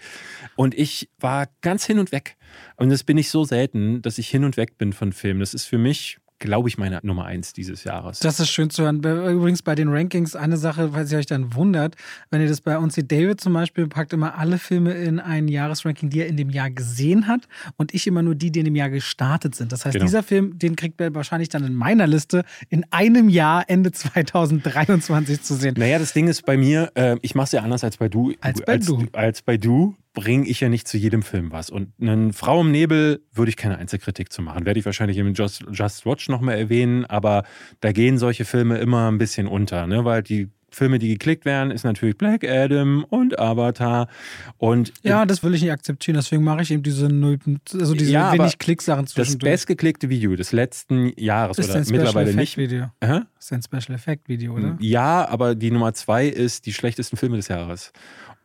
Speaker 1: Und ich war ganz hin und weg. Und das bin ich so selten, dass ich hin und weg bin von Filmen. Das ist für mich, glaube ich, meine Nummer eins dieses Jahres.
Speaker 2: Das ist schön zu hören. Übrigens bei den Rankings eine Sache, falls ihr euch dann wundert, wenn ihr das bei uns seht, David zum Beispiel packt immer alle Filme in ein Jahresranking, die er in dem Jahr gesehen hat und ich immer nur die, die in dem Jahr gestartet sind. Das heißt,
Speaker 1: Genau.
Speaker 2: dieser Film, den kriegt er wahrscheinlich dann in meiner Liste in einem Jahr Ende 2023 zu sehen.
Speaker 1: Naja, das Ding ist bei mir, äh, ich mache es ja anders als bei du.
Speaker 2: Als bei
Speaker 1: als,
Speaker 2: Du.
Speaker 1: Als bei du bringe ich ja nicht zu jedem Film was. Und einen Frau im Nebel würde ich keine Einzelkritik zu machen. Werde ich wahrscheinlich im Just, Just Watch nochmal erwähnen, aber da gehen solche Filme immer ein bisschen unter, ne? weil die Filme, die geklickt werden, ist natürlich Black Adam und Avatar. Und
Speaker 2: Ja, das will ich nicht akzeptieren, deswegen mache ich eben diese null, also diese
Speaker 1: Ja,
Speaker 2: wenig Klicksachen
Speaker 1: das bestgeklickte Video des letzten Jahres
Speaker 2: ist
Speaker 1: oder mittlerweile
Speaker 2: Effect
Speaker 1: nicht.
Speaker 2: Video.
Speaker 1: Hä?
Speaker 2: ist ein Special Effect Video, oder?
Speaker 1: Ja, aber die Nummer zwei ist die schlechtesten Filme des Jahres.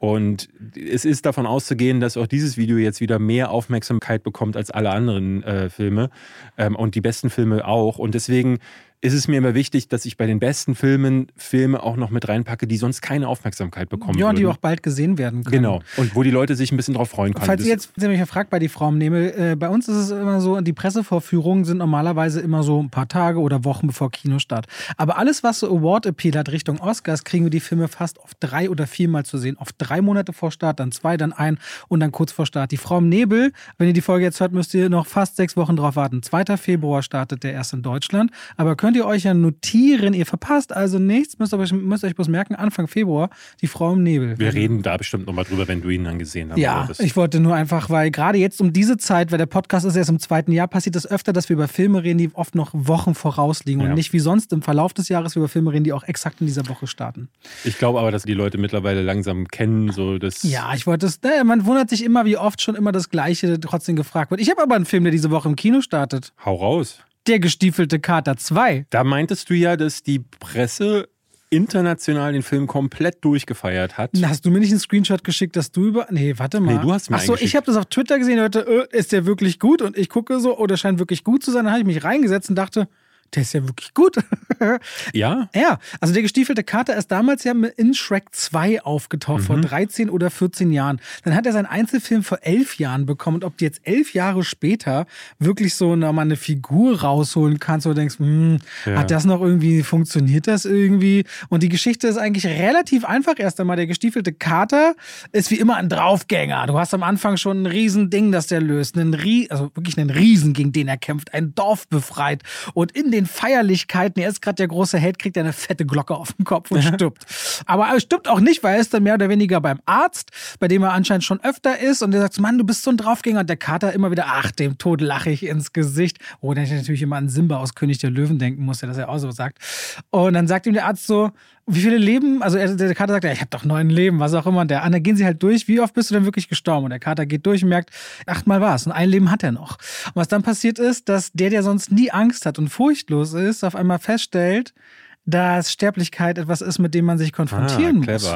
Speaker 1: Und es ist davon auszugehen, dass auch dieses Video jetzt wieder mehr Aufmerksamkeit bekommt als alle anderen äh, Filme ähm, und die besten Filme auch. Und deswegen ist es mir immer wichtig, dass ich bei den besten Filmen Filme auch noch mit reinpacke, die sonst keine Aufmerksamkeit bekommen
Speaker 2: Ja, und die auch bald gesehen werden können.
Speaker 1: Genau. Und wo die Leute sich ein bisschen drauf freuen können.
Speaker 2: Falls
Speaker 1: Das-
Speaker 2: ihr jetzt ihr mich fragt bei die Frau im Nebel, äh, bei uns ist es immer so, die Pressevorführungen sind normalerweise immer so ein paar Tage oder Wochen bevor Kinostart. Aber alles, was so Award-Appeal hat Richtung Oscars, kriegen wir die Filme fast auf drei oder viermal zu sehen. Auf drei Monate vor Start, dann zwei, dann ein und dann kurz vor Start. Die Frau im Nebel, wenn ihr die Folge jetzt hört, müsst ihr noch fast sechs Wochen drauf warten. 2. Februar startet der erst in Deutschland. Aber könnt ihr euch ja notieren, ihr verpasst also nichts, müsst ihr euch, müsst euch bloß merken, Anfang Februar, die Frau im Nebel.
Speaker 1: wir reden da bestimmt nochmal drüber, wenn du ihn dann gesehen hast.
Speaker 2: Ja,
Speaker 1: das-
Speaker 2: ich wollte nur einfach, weil gerade jetzt um diese Zeit, weil der Podcast ist erst im zweiten Jahr, passiert es öfter, dass wir über Filme reden, die oft noch Wochen vorausliegen
Speaker 1: Ja.
Speaker 2: und nicht wie sonst im Verlauf des Jahres über Filme reden, die auch exakt in dieser Woche starten.
Speaker 1: ich glaube aber, dass die Leute mittlerweile langsam kennen, so das.
Speaker 2: Ja, ich wollte es, naja, man wundert sich immer, wie oft schon immer das Gleiche trotzdem gefragt wird. Ich habe aber einen Film, der diese Woche im Kino startet.
Speaker 1: Hau raus.
Speaker 2: Der gestiefelte Kater 2.
Speaker 1: Da meintest du ja, dass die Presse international den Film komplett durchgefeiert hat.
Speaker 2: Hast du mir nicht einen Screenshot geschickt, dass du über. Nee, warte mal.
Speaker 1: Nee, du hast mir
Speaker 2: Achso,
Speaker 1: einen
Speaker 2: ich habe das auf Twitter gesehen, Leute, äh, ist der wirklich gut? Und ich gucke so, oh, der scheint wirklich gut zu sein. Dann habe ich mich reingesetzt und dachte, der ist ja wirklich gut. *laughs*
Speaker 1: Ja?
Speaker 2: Ja, also der gestiefelte Kater ist damals ja in Shrek 2 aufgetaucht,
Speaker 1: Mhm.
Speaker 2: vor 13 oder 14 Jahren. Dann hat er seinen Einzelfilm vor elf Jahren bekommen. Und ob du jetzt elf Jahre später wirklich so nochmal eine Figur rausholen kannst, wo du denkst, hm,
Speaker 1: Ja.
Speaker 2: hat das noch irgendwie, funktioniert das irgendwie? Und die Geschichte ist eigentlich relativ einfach. Erst einmal, der gestiefelte Kater ist wie immer ein Draufgänger. Du hast am Anfang schon ein Riesending, das der löst. Einen Rie also wirklich einen Riesen, gegen den er kämpft. Ein Dorf befreit. Und in den Feierlichkeiten, er ist gerade der große Held, kriegt er eine fette Glocke auf den Kopf und stirbt. Aber er stirbt auch nicht, weil er ist dann mehr oder weniger beim Arzt, bei dem er anscheinend schon öfter ist. Und der sagt, Mann, du bist so ein Draufgänger. Und der Kater immer wieder, ach, dem Tod lache ich ins Gesicht. Oh, dann ich natürlich immer an Simba aus König der Löwen denken musste, dass er auch so sagt. Und dann sagt ihm der Arzt so, wie viele Leben, also er, der Kater sagt, ja, ich habe doch neun Leben, was auch immer. Und der, dann gehen sie halt durch, wie oft bist du denn wirklich gestorben? Und der Kater geht durch und merkt, achtmal war es und ein Leben hat er noch. Und was dann passiert ist, dass der, der sonst nie Angst hat und furchtlos ist, auf einmal feststellt, dass Sterblichkeit etwas ist, mit dem man sich konfrontieren
Speaker 1: Ah,
Speaker 2: muss.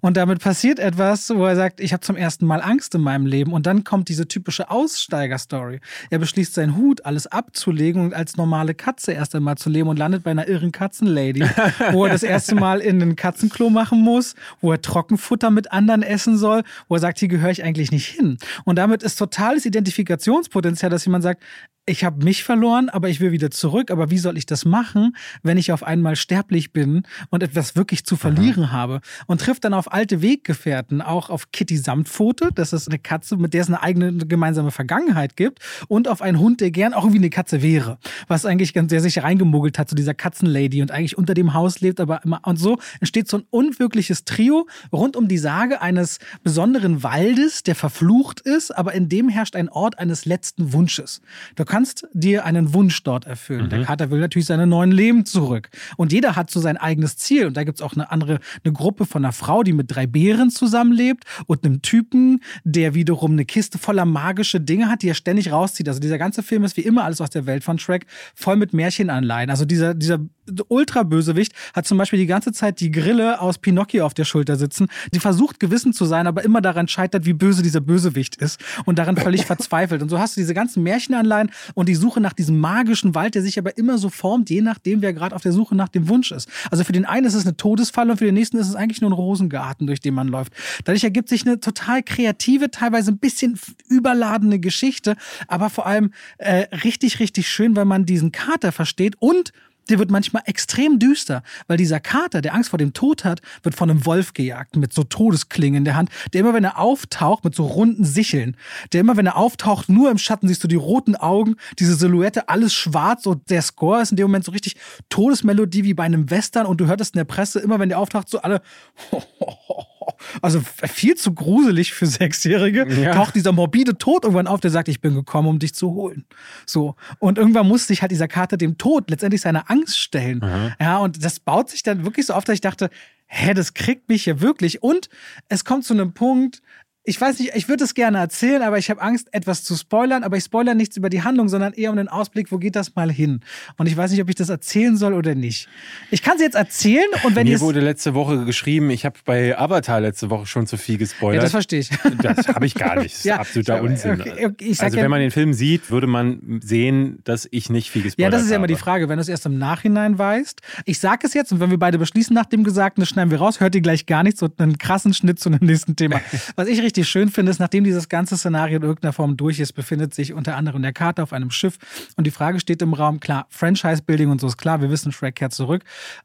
Speaker 2: Und damit passiert etwas, wo er sagt, ich habe zum ersten Mal Angst in meinem Leben. Und dann kommt diese typische Aussteiger-Story. Er beschließt, seinen Hut alles abzulegen und als normale Katze erst einmal zu leben und landet bei einer irren Katzenlady, wo er das erste Mal in ein Katzenklo machen muss, wo er Trockenfutter mit anderen essen soll, wo er sagt, hier gehöre ich eigentlich nicht hin. Und damit ist totales Identifikationspotenzial, dass jemand sagt, ich habe mich verloren, aber ich will wieder zurück. Aber wie soll ich das machen, wenn ich auf einmal sterblich bin und etwas wirklich zu verlieren habe? Und trifft dann auf alte Weggefährten, auch auf Kitty Samtpfote, das ist eine Katze, mit der es eine eigene gemeinsame Vergangenheit gibt, und auf einen Hund, der gern auch irgendwie eine Katze wäre. Was eigentlich ganz, der sich reingemuggelt hat zu dieser Katzenlady und eigentlich unter dem Haus lebt, aber immer, und so entsteht so ein unwirkliches Trio rund um die Sage eines besonderen Waldes, der verflucht ist, aber in dem herrscht ein Ort eines letzten Wunsches. Du kannst dir einen Wunsch dort erfüllen. Der Kater will natürlich seine neuen Leben zurück. Und jeder hat so sein eigenes Ziel. Und da gibt es auch eine andere, eine Gruppe von einer Frau, die mit drei Bären zusammenlebt und einem Typen, der wiederum eine Kiste voller magische Dinge hat, die er ständig rauszieht. Also dieser ganze Film ist wie immer alles aus der Welt von Shrek, voll mit Märchenanleihen. Also dieser, dieser Ultra-Bösewicht hat zum Beispiel die ganze Zeit die Grille aus Pinocchio auf der Schulter sitzen, die versucht gewissen zu sein, aber immer daran scheitert, wie böse dieser Bösewicht ist und daran völlig *laughs* verzweifelt. Und so hast du diese ganzen Märchenanleihen und die Suche nach diesem magischen Wald, der sich aber immer so formt, je nachdem, wer gerade auf der Suche nach dem Wunsch ist. Also für den einen ist es eine Todesfalle und für den nächsten ist es eigentlich nur ein Rosengarten, durch den man läuft. Dadurch ergibt sich eine total kreative, teilweise ein bisschen überladene Geschichte, aber vor allem äh, richtig, richtig schön, weil man diesen Kater versteht und der wird manchmal extrem düster, weil dieser Kater, der Angst vor dem Tod hat, wird von einem Wolf gejagt mit so Todesklingen in der Hand, der immer, wenn er auftaucht, mit so runden Sicheln, der immer, wenn er auftaucht, nur im Schatten siehst du die roten Augen, diese Silhouette, alles schwarz und der Score ist in dem Moment so richtig Todesmelodie wie bei einem Western und du hörtest in der Presse immer, wenn der auftaucht, so alle *laughs* also viel zu gruselig für Sechsjährige,
Speaker 1: Ja.
Speaker 2: taucht dieser morbide Tod irgendwann auf, der sagt, ich bin gekommen, um dich zu holen. So. Und irgendwann muss sich halt dieser Kater dem Tod letztendlich seiner Angst stellen. Ja, und das baut sich dann wirklich so auf, dass ich dachte, hä, das kriegt mich hier wirklich. Und es kommt zu einem Punkt, ich weiß nicht, ich würde es gerne erzählen, aber ich habe Angst, etwas zu spoilern. Aber ich spoilere nichts über die Handlung, sondern eher um den Ausblick, wo geht das mal hin? Und ich weiß nicht, ob ich das erzählen soll oder nicht. Ich kann es jetzt erzählen und wenn
Speaker 1: Mir wurde letzte Woche geschrieben, ich habe bei Avatar letzte Woche schon zu viel
Speaker 2: Ja,
Speaker 1: gespoilert.
Speaker 2: das verstehe ich. *laughs*
Speaker 1: Das habe ich gar nicht. Das ist *laughs*
Speaker 2: Ja,
Speaker 1: absoluter
Speaker 2: ich-
Speaker 1: Unsinn.
Speaker 2: okay, okay,
Speaker 1: also
Speaker 2: ja-
Speaker 1: wenn man den Film sieht, würde man sehen, dass ich nicht viel gespoilert
Speaker 2: Ja, das ist ja immer
Speaker 1: habe.
Speaker 2: die Frage, wenn du es erst im Nachhinein weißt. Ich sage es jetzt und wenn wir beide beschließen nach dem Gesagten, das schneiden wir raus, hört ihr gleich gar nichts und einen krassen Schnitt zu dem nächsten Thema. *laughs* Was ich richtig schön finde, ist, nachdem dieses ganze Szenario in irgendeiner Form durch ist, befindet sich unter anderem der Kater auf einem Schiff und die Frage steht im Raum, klar, Franchise-Building und so ist klar, wir wissen, Shrek kehrt zurück,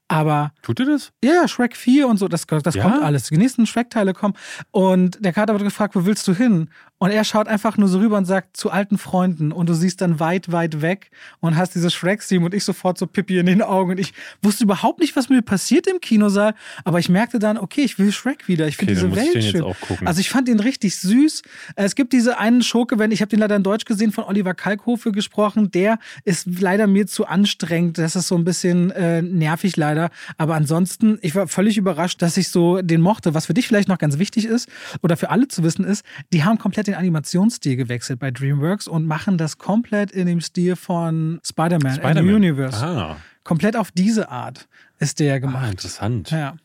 Speaker 2: aber
Speaker 1: Tut ihr das?
Speaker 2: ja, ja, Shrek 4 und so, das, das
Speaker 1: Ja?
Speaker 2: kommt alles. Die nächsten Shrek-Teile kommen. Und der Kater wird gefragt, wo willst du hin? Und er schaut einfach nur so rüber und sagt, zu alten Freunden. Und du siehst dann weit, weit weg und hast dieses Shrek-Theme und ich sofort so Pippi in den Augen. Und ich wusste überhaupt nicht, was mir passiert im Kinosaal. Aber ich merkte dann, okay, ich will Shrek wieder. Ich finde
Speaker 1: Okay,
Speaker 2: diese Welt schön. Also ich fand den richtig süß. Es gibt diese einen Schurke, wenn ich habe den leider in Deutsch gesehen, von Oliver Kalkofe gesprochen. Der ist leider mir zu anstrengend. Das ist so ein bisschen äh, nervig leider. Aber ansonsten, ich war völlig überrascht, dass ich so den mochte. Was für dich vielleicht noch ganz wichtig ist oder für alle zu wissen ist, die haben komplett den Animationsstil gewechselt bei DreamWorks und machen das komplett in dem Stil von Spider-Man, Spider. Universe.
Speaker 1: Ah,
Speaker 2: Komplett auf diese Art ist der
Speaker 1: ah
Speaker 2: gemacht.
Speaker 1: interessant.
Speaker 2: Ja.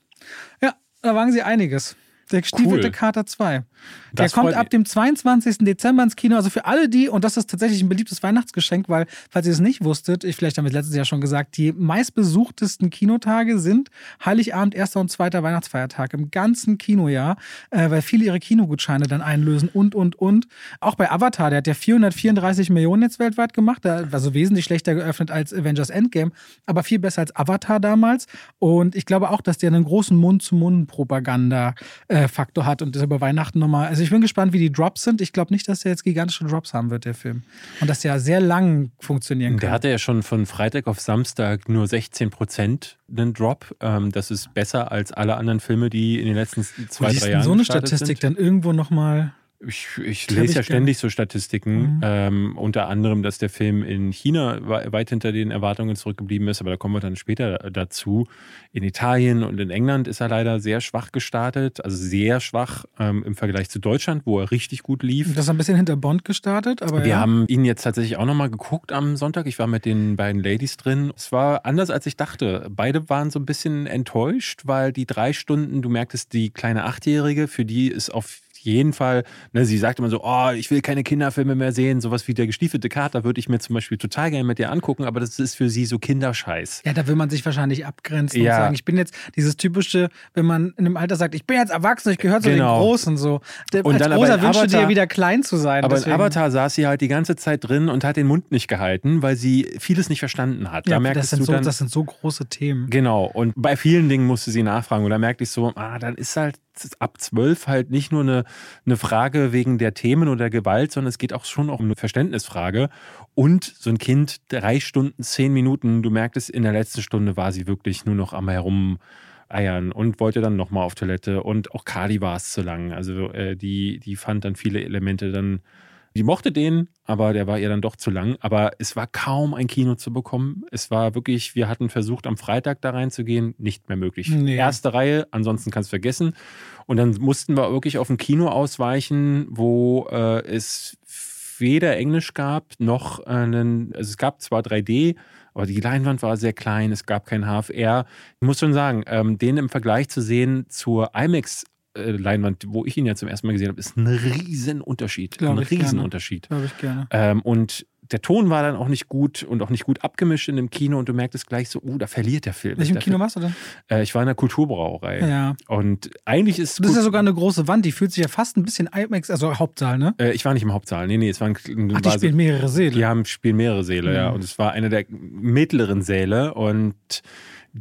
Speaker 2: Ja, da wagen sie einiges. Der gestiefelte
Speaker 1: Cool.
Speaker 2: Kater 2. Der kommt ab dem 22. Dezember ins Kino. Also für alle die, und das ist tatsächlich ein beliebtes Weihnachtsgeschenk, weil, falls ihr es nicht wusstet, ich vielleicht haben wir es letztes Jahr schon gesagt, die meistbesuchtesten Kinotage sind Heiligabend, erster und zweiter Weihnachtsfeiertag im ganzen Kinojahr, äh, weil viele ihre Kinogutscheine dann einlösen und, und, und. Auch bei Avatar, der hat ja 434 Millionen jetzt weltweit gemacht, der war so wesentlich schlechter geöffnet als Avengers Endgame, aber viel besser als Avatar damals. Und ich glaube auch, dass der einen großen Mund-zu-Mund-Propaganda-Faktor hat und das über Weihnachten nochmal. Also ich bin gespannt, wie die Drops sind. Ich glaube nicht, dass der jetzt gigantische Drops haben wird, der Film. Und dass der sehr lang funktionieren
Speaker 1: Der
Speaker 2: kann.
Speaker 1: hatte ja schon von Freitag auf Samstag nur 16 Prozent einen Drop. Ähm, das ist besser als alle anderen Filme, die in den letzten zwei, drei Jahren
Speaker 2: so eine Statistik
Speaker 1: sind.
Speaker 2: dann irgendwo nochmal
Speaker 1: Ich, ich lese
Speaker 2: ich
Speaker 1: ja ständig so Statistiken,
Speaker 2: Mhm.
Speaker 1: ähm, unter anderem, dass der Film in China we- weit hinter den Erwartungen zurückgeblieben ist, aber da kommen wir dann später dazu. In Italien und in England ist er leider sehr schwach gestartet, also sehr schwach ähm, im Vergleich zu Deutschland, wo er richtig gut lief.
Speaker 2: Das ist ein bisschen hinter Bond gestartet, aber
Speaker 1: Wir
Speaker 2: ja.
Speaker 1: haben ihn jetzt tatsächlich auch nochmal geguckt am Sonntag. Ich war mit den beiden Ladies drin. Es war anders, als ich dachte. Beide waren so ein bisschen enttäuscht, weil die drei Stunden, du merktest, die kleine Achtjährige, für die ist auf jeden Fall, ne, sie sagt immer so, oh, ich will keine Kinderfilme mehr sehen, sowas wie der gestiefelte Kater würde ich mir zum Beispiel total gerne mit dir angucken, aber das ist für sie so Kinderscheiß.
Speaker 2: Ja, da will man sich wahrscheinlich abgrenzen
Speaker 1: Ja.
Speaker 2: und sagen, ich bin jetzt dieses typische, wenn man in einem Alter sagt, ich bin jetzt erwachsen, ich gehöre zu
Speaker 1: Genau.
Speaker 2: den Großen so. Der,
Speaker 1: Und
Speaker 2: als
Speaker 1: dann
Speaker 2: Großer wünschte dir wieder klein zu sein.
Speaker 1: Aber
Speaker 2: deswegen.
Speaker 1: in Avatar saß sie halt die ganze Zeit drin und hat den Mund nicht gehalten, weil sie vieles nicht verstanden hat.
Speaker 2: ja,
Speaker 1: da merktest
Speaker 2: das, sind
Speaker 1: du
Speaker 2: so,
Speaker 1: dann,
Speaker 2: das sind so große Themen.
Speaker 1: Genau, und bei vielen Dingen musste sie nachfragen. Und da merkte ich so, ah, dann ist halt ab zwölf halt nicht nur eine, eine Frage wegen der Themen oder der Gewalt, sondern es geht auch schon um eine Verständnisfrage. Und so ein Kind, drei Stunden, zehn Minuten, du merktest, in der letzten Stunde war sie wirklich nur noch am herum eiern und wollte dann nochmal auf Toilette. Und auch Kali war es zu lang. Also äh, die, die fand dann viele Elemente dann die mochte den, aber der war ihr dann doch zu lang. Aber es war kaum ein Kino zu bekommen. Es war wirklich, wir hatten versucht, am Freitag da reinzugehen, nicht mehr möglich.
Speaker 2: Nee.
Speaker 1: Erste Reihe, ansonsten kannst du vergessen. Und dann mussten wir wirklich auf ein Kino ausweichen, wo äh, es weder Englisch gab, noch einen, also es gab zwar 3D, aber die Leinwand war sehr klein, es gab kein HFR. Ich muss schon sagen, ähm, den im Vergleich zu sehen zur IMAX Leinwand, wo ich ihn ja zum ersten Mal gesehen habe, ist ein riesen Unterschied.
Speaker 2: Glaub
Speaker 1: Ein
Speaker 2: ich gerne.
Speaker 1: riesen Unterschied.
Speaker 2: Glaube ich gerne.
Speaker 1: Ähm, und der Ton war dann auch nicht gut und auch nicht gut abgemischt in dem Kino und du merktest gleich so, uh, da verliert der Film.
Speaker 2: Welchem Kino warst du denn?
Speaker 1: Äh, ich war in der Kulturbrauerei.
Speaker 2: Ja.
Speaker 1: Und eigentlich ist
Speaker 2: Das ist ja sogar eine große Wand, die fühlt sich ja fast ein bisschen IMAX, also Hauptsaal, ne?
Speaker 1: äh, ich war nicht im Hauptsaal. Nee, nee, es war ein,
Speaker 2: Ach, die
Speaker 1: war so-
Speaker 2: spielen mehrere Säle.
Speaker 1: Die haben spielen mehrere Säle, ja.
Speaker 2: Mhm.
Speaker 1: Und es war eine der mittleren Säle und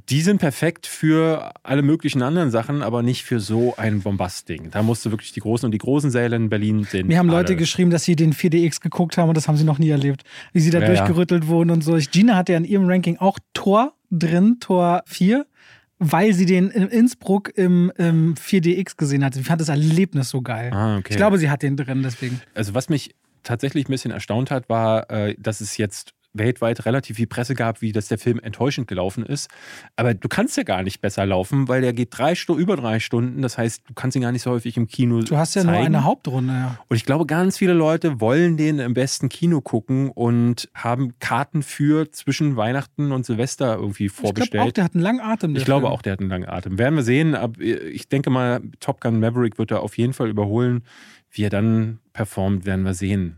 Speaker 1: die sind perfekt für alle möglichen anderen Sachen, aber nicht für so ein Bombastding. Da musst du wirklich die großen und die großen Säle in Berlin sind.
Speaker 2: Mir haben Leute
Speaker 1: alle.
Speaker 2: geschrieben, dass sie den 4DX geguckt haben und das haben sie noch nie erlebt. Wie sie da
Speaker 1: Ja, ja.
Speaker 2: durchgerüttelt wurden und so. Gina hatte ja in ihrem Ranking auch Tor drin, Tor 4, weil sie den in Innsbruck im, im 4DX gesehen hat. Sie fand das Erlebnis so geil.
Speaker 1: Ah, okay.
Speaker 2: Ich glaube, sie hat den drin, deswegen.
Speaker 1: also was mich tatsächlich ein bisschen erstaunt hat, war, äh, dass es jetzt weltweit relativ viel Presse gab, wie dass der Film enttäuschend gelaufen ist. Aber du kannst ja gar nicht besser laufen, weil der geht drei Stunden, über drei Stunden. Das heißt, du kannst ihn gar nicht so häufig im Kino
Speaker 2: Du hast ja
Speaker 1: zeigen.
Speaker 2: nur eine Hauptrunde. Ja.
Speaker 1: Und ich glaube, ganz viele Leute wollen den im besten Kino gucken und haben Karten für zwischen Weihnachten und Silvester irgendwie
Speaker 2: Ich glaube auch,
Speaker 1: vorbestellt.
Speaker 2: der hat einen langen Atem.
Speaker 1: Ich glaube
Speaker 2: Film.
Speaker 1: auch, der hat einen langen Atem. Werden wir sehen. Aber ich denke mal, Top Gun Maverick wird er auf jeden Fall überholen. Wie er dann performt, werden wir sehen.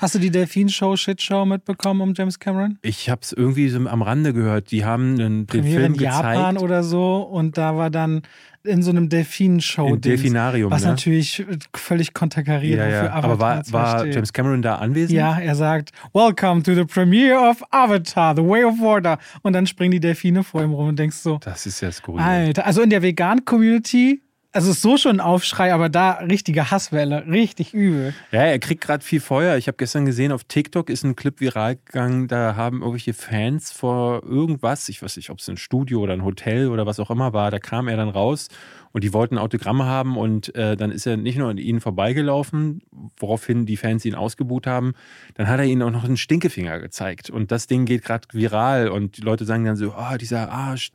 Speaker 2: Hast du die Delfin-Show, Shit-Show mitbekommen um James Cameron?
Speaker 1: Ich habe es irgendwie so am Rande gehört. Die haben den, den
Speaker 2: Premiere
Speaker 1: Film
Speaker 2: in Japan
Speaker 1: gezeigt.
Speaker 2: oder so und da war dann in so einem Delfin-Show.
Speaker 1: Delfinarium,
Speaker 2: Was
Speaker 1: ne?
Speaker 2: natürlich völlig konterkariert,
Speaker 1: ja, ja. Aber
Speaker 2: Avatar
Speaker 1: war,
Speaker 2: zwar
Speaker 1: war
Speaker 2: steht.
Speaker 1: James Cameron da anwesend?
Speaker 2: Ja, er sagt, Welcome to the premiere of Avatar, The Way of Water. Und dann springen die Delfine vor ihm rum und denkst so,
Speaker 1: Das ist ja skurril.
Speaker 2: Alter, also in der Vegan-Community, also so schon ein Aufschrei, aber da richtige Hasswelle, richtig übel.
Speaker 1: Ja, er kriegt gerade viel Feuer. Ich habe gestern gesehen, auf TikTok ist ein Clip viral gegangen. Da haben irgendwelche Fans vor irgendwas, ich weiß nicht, ob es ein Studio oder ein Hotel oder was auch immer war, da kam er dann raus und die wollten Autogramme haben und äh, dann ist er nicht nur an ihnen vorbeigelaufen, woraufhin die Fans ihn ausgebuht haben, dann hat er ihnen auch noch einen Stinkefinger gezeigt und das Ding geht gerade viral und die Leute sagen dann so, ah, dieser Arsch.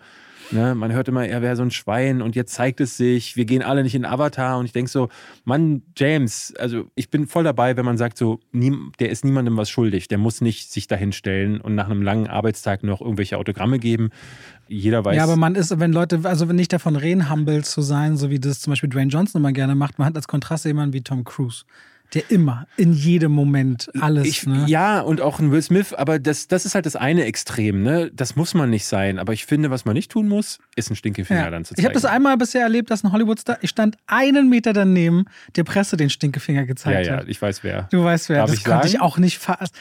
Speaker 1: Ne, man hört immer, er wäre so ein Schwein und jetzt zeigt es sich, wir gehen alle nicht in Avatar. Und ich denke so, Mann, James, also ich bin voll dabei, wenn man sagt so, der ist niemandem was schuldig, der muss nicht sich dahin stellen und nach einem langen Arbeitstag noch irgendwelche Autogramme geben. Jeder weiß.
Speaker 2: Ja, aber man ist, wenn Leute, also wenn nicht davon reden, humble zu sein, so wie das zum Beispiel Dwayne Johnson immer gerne macht, man hat als Kontrast jemanden wie Tom Cruise, der immer, in jedem Moment alles,
Speaker 1: ich,
Speaker 2: ne?
Speaker 1: Ja, und auch ein Will Smith, aber das, das ist halt das eine Extrem, ne? Das muss man nicht sein. Aber ich finde, was man nicht tun muss, ist ein Stinkefinger
Speaker 2: Ja.
Speaker 1: dann zu zeigen.
Speaker 2: Ich habe das einmal bisher erlebt, dass ein Hollywoodstar, ich stand einen Meter daneben, der Presse den Stinkefinger
Speaker 1: ja,
Speaker 2: gezeigt
Speaker 1: ja,
Speaker 2: hat.
Speaker 1: ich weiß wer.
Speaker 2: Du weißt wer,
Speaker 1: Darf
Speaker 2: das
Speaker 1: ich
Speaker 2: konnte
Speaker 1: sagen?
Speaker 2: ich auch nicht fassen.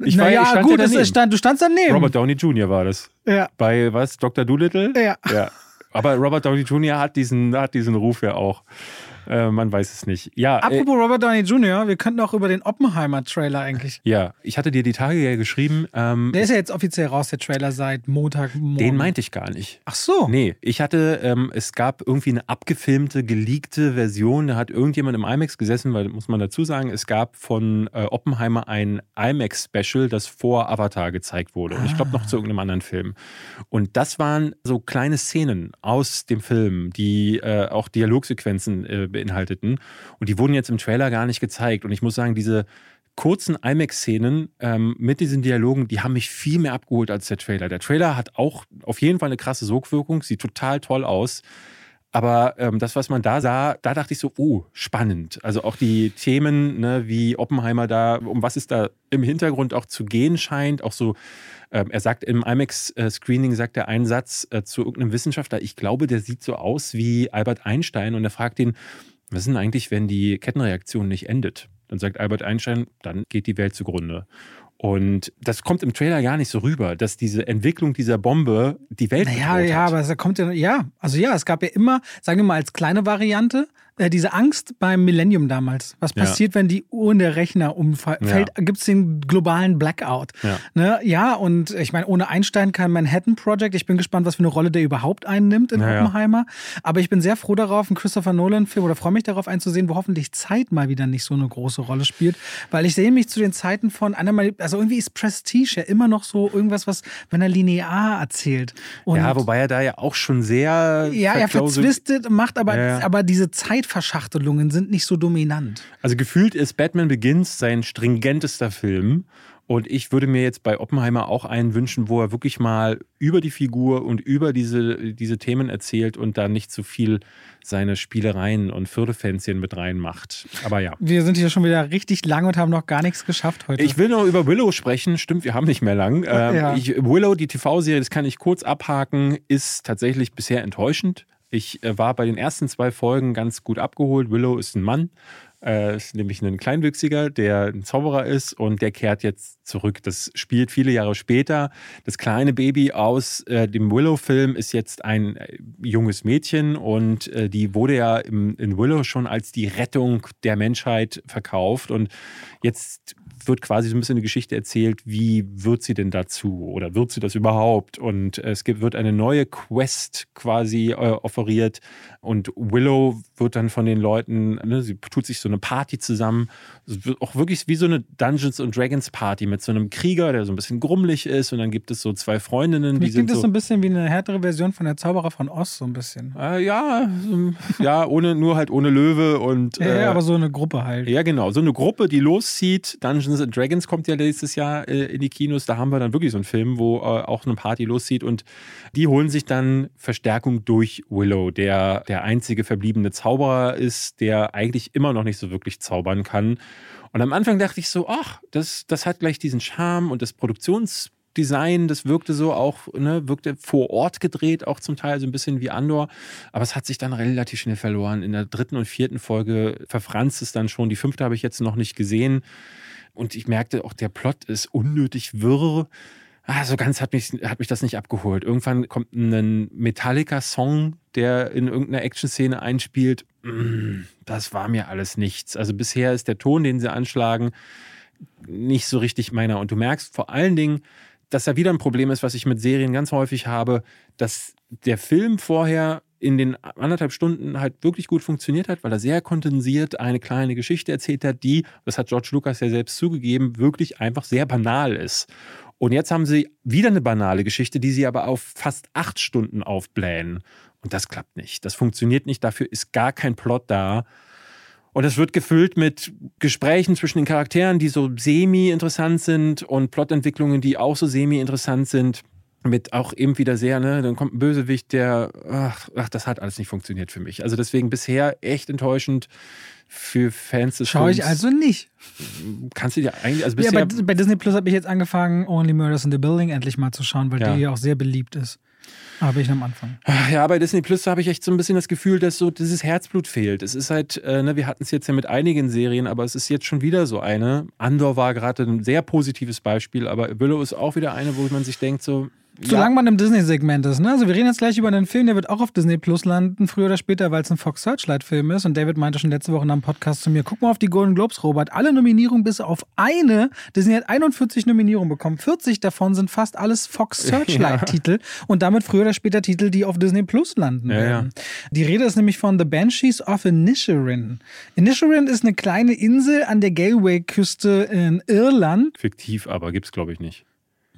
Speaker 1: Ich war-
Speaker 2: naja,
Speaker 1: ich stand
Speaker 2: gut,
Speaker 1: ja daneben.
Speaker 2: stand, du standst daneben.
Speaker 1: Robert Downey Jr. war das.
Speaker 2: ja.
Speaker 1: Bei was? Dr. Doolittle?
Speaker 2: Ja.
Speaker 1: ja. Aber Robert Downey Jr. hat diesen, hat diesen Ruf ja auch. Äh, man weiß es nicht. Ja, äh,
Speaker 2: Apropos Robert Downey Jr., wir könnten auch über den Oppenheimer-Trailer eigentlich.
Speaker 1: ja, ich hatte dir die Tage ja geschrieben. Ähm,
Speaker 2: Der ist ja jetzt offiziell raus, der Trailer seit Montagmorgen.
Speaker 1: den meinte ich gar nicht.
Speaker 2: Ach so.
Speaker 1: Nee, ich hatte, ähm, es gab irgendwie eine abgefilmte, geleakte Version. Da hat irgendjemand im IMAX gesessen, weil, muss man dazu sagen, es gab von äh, Oppenheimer ein IMAX-Special, das vor Avatar gezeigt wurde. Und ich glaube noch zu irgendeinem anderen Film. Und das waren so kleine Szenen aus dem Film, die äh, auch Dialogsequenzen äh, beinhalteten. Und die wurden jetzt im Trailer gar nicht gezeigt. Und ich muss sagen, diese kurzen IMAX-Szenen ähm, mit diesen Dialogen, die haben mich viel mehr abgeholt als der Trailer. Der Trailer hat auch auf jeden Fall eine krasse Sogwirkung, sieht total toll aus. Aber ähm, das, was man da sah, da dachte ich so, oh, spannend. Also auch die Themen, ne, wie Oppenheimer da, um was es da im Hintergrund auch zu gehen scheint. Auch so, ähm, er sagt im IMAX-Screening, sagt er einen Satz äh, zu irgendeinem Wissenschaftler, ich glaube, der sieht so aus wie Albert Einstein. Und er fragt ihn, was ist denn eigentlich, wenn die Kettenreaktion nicht endet? Dann sagt Albert Einstein, dann geht die Welt zugrunde. Und das kommt im Trailer gar nicht so rüber, dass diese Entwicklung dieser Bombe die Welt
Speaker 2: Naja, ja,
Speaker 1: hat.
Speaker 2: aber es kommt ja, ja, also ja, es gab ja immer, sagen wir mal als kleine Variante, äh, diese Angst beim Millennium damals. Was
Speaker 1: Ja.
Speaker 2: passiert, wenn die Uhr und der Rechner umfällt?
Speaker 1: Ja.
Speaker 2: Gibt es den globalen Blackout?
Speaker 1: Ja.
Speaker 2: Ne? ja, und ich meine, ohne Einstein kein Manhattan Project. Ich bin gespannt, was für eine Rolle der überhaupt einnimmt in
Speaker 1: Ja, ja.
Speaker 2: Oppenheimer. Aber ich bin sehr froh darauf, einen Christopher Nolan-Film oder freue mich darauf einzusehen, wo hoffentlich Zeit mal wieder nicht so eine große Rolle spielt. Weil ich sehe mich zu den Zeiten von einer also irgendwie ist Prestige ja immer noch so irgendwas, was, wenn er linear erzählt. Und
Speaker 1: ja, wobei er da ja auch schon sehr.
Speaker 2: ja, er verzwistet, macht aber,
Speaker 1: Ja, ja.
Speaker 2: aber diese Zeitverschachtelungen sind nicht so dominant.
Speaker 1: Also gefühlt ist Batman Begins sein stringentester Film. Und ich würde mir jetzt bei Oppenheimer auch einen wünschen, wo er wirklich mal über die Figur und über diese, diese Themen erzählt und da nicht zu viel seine Spielereien und Firlefanzchen mit reinmacht. Aber ja.
Speaker 2: Wir sind hier schon wieder richtig lang und haben noch gar nichts geschafft heute.
Speaker 1: Ich will noch über Willow sprechen. Stimmt, wir haben nicht mehr lang. Ähm,
Speaker 2: Ja.
Speaker 1: ich, Willow, die TV-Serie, das kann ich kurz abhaken, ist tatsächlich bisher enttäuschend. Ich äh, war bei den ersten zwei Folgen ganz gut abgeholt. Willow ist ein Mann, äh, ist nämlich ein Kleinwüchsiger, der ein Zauberer ist und der kehrt jetzt zurück. Das spielt viele Jahre später. Das kleine Baby aus äh, dem Willow-Film ist jetzt ein äh, junges Mädchen und äh, die wurde ja im, in Willow schon als die Rettung der Menschheit verkauft und jetzt wird quasi so ein bisschen eine Geschichte erzählt, wie wird sie denn dazu oder wird sie das überhaupt? Und es gibt, wird eine neue Quest quasi äh, offeriert und Willow wird dann von den Leuten, ne, sie tut sich so eine Party zusammen, auch wirklich wie so eine Dungeons and Dragons Party mit so einem Krieger, der so ein bisschen grummelig ist und dann gibt es so zwei Freundinnen, die sind
Speaker 2: klingt das
Speaker 1: so,
Speaker 2: so ein bisschen wie eine härtere Version von der Zauberer von Oz, so ein bisschen.
Speaker 1: äh, ja, so, ja, ohne nur halt ohne Löwe und
Speaker 2: Ja,
Speaker 1: äh,
Speaker 2: ja, aber so eine Gruppe halt.
Speaker 1: ja, genau. So eine Gruppe, die loszieht. Dungeons and Dragons kommt ja nächstes Jahr äh, in die Kinos. Da haben wir dann wirklich so einen Film, wo äh, auch eine Party loszieht. Und die holen sich dann Verstärkung durch Willow, der der einzige verbliebene Zauberer ist, der eigentlich immer noch nicht so wirklich zaubern kann. Und am Anfang dachte ich so, ach, das, das hat gleich diesen Charme und das Produktions Design, das wirkte so auch, ne, wirkte vor Ort gedreht, auch zum Teil so ein bisschen wie Andor. Aber es hat sich dann relativ schnell verloren. In der dritten und vierten Folge verfranst es dann schon. Die fünfte habe ich jetzt noch nicht gesehen. Und ich merkte auch, der Plot ist unnötig wirr. Ah, so ganz hat mich, hat mich das nicht abgeholt. Irgendwann kommt ein Metallica-Song, der in irgendeiner Action-Szene einspielt. Mm, Das war mir alles nichts. Also bisher ist der Ton, den sie anschlagen, nicht so richtig meiner. Und du merkst vor allen Dingen, dass da wieder ein Problem ist, was ich mit Serien ganz häufig habe, dass der Film vorher in den anderthalb Stunden halt wirklich gut funktioniert hat, weil er sehr kondensiert eine kleine Geschichte erzählt hat, die, das hat George Lucas ja selbst zugegeben, wirklich einfach sehr banal ist. Und jetzt haben sie wieder eine banale Geschichte, die sie aber auf fast acht Stunden aufblähen. Und das klappt nicht. Das funktioniert nicht. Dafür ist gar kein Plot da. Und es wird gefüllt mit Gesprächen zwischen den Charakteren, die so semi-interessant sind und Plotentwicklungen, die auch so semi-interessant sind. Mit auch eben wieder sehr, ne, dann kommt ein Bösewicht, der, ach, ach, das hat alles nicht funktioniert für mich. Also deswegen bisher echt enttäuschend für Fans des
Speaker 2: Schaue ich also nicht.
Speaker 1: Kannst du dir eigentlich, also
Speaker 2: Ja,
Speaker 1: bisher,
Speaker 2: bei, bei Disney Plus habe ich jetzt angefangen, Only Murders in the Building endlich mal zu schauen, weil
Speaker 1: Ja.
Speaker 2: die ja auch sehr beliebt ist. Aber ich am Anfang.
Speaker 1: Ja, bei Disney Plus habe ich echt so ein bisschen das Gefühl, dass so dieses Herzblut fehlt. Es ist halt, äh, ne, wir hatten es jetzt ja mit einigen Serien, aber es ist jetzt schon wieder so eine. Andor war gerade ein sehr positives Beispiel, aber Willow ist auch wieder eine, wo man sich denkt, so.
Speaker 2: Solange man im Disney-Segment ist, ne? Also wir reden jetzt gleich über einen Film, der wird auch auf Disney Plus landen, früher oder später, weil es ein Fox Searchlight-Film ist. Und David meinte schon letzte Woche in einem Podcast zu mir, guck mal auf die Golden Globes, Robert. Alle Nominierungen bis auf eine. Disney hat 41 Nominierungen bekommen. 40 davon sind fast alles Fox *laughs* Searchlight-Titel. Und damit früher oder später Titel, die auf Disney Plus landen
Speaker 1: Ja,
Speaker 2: werden. Die Rede ist nämlich von The Banshees of Inisherin. Inisherin ist eine kleine Insel an der Galway-Küste in Irland.
Speaker 1: Fiktiv, aber gibt's glaube ich nicht.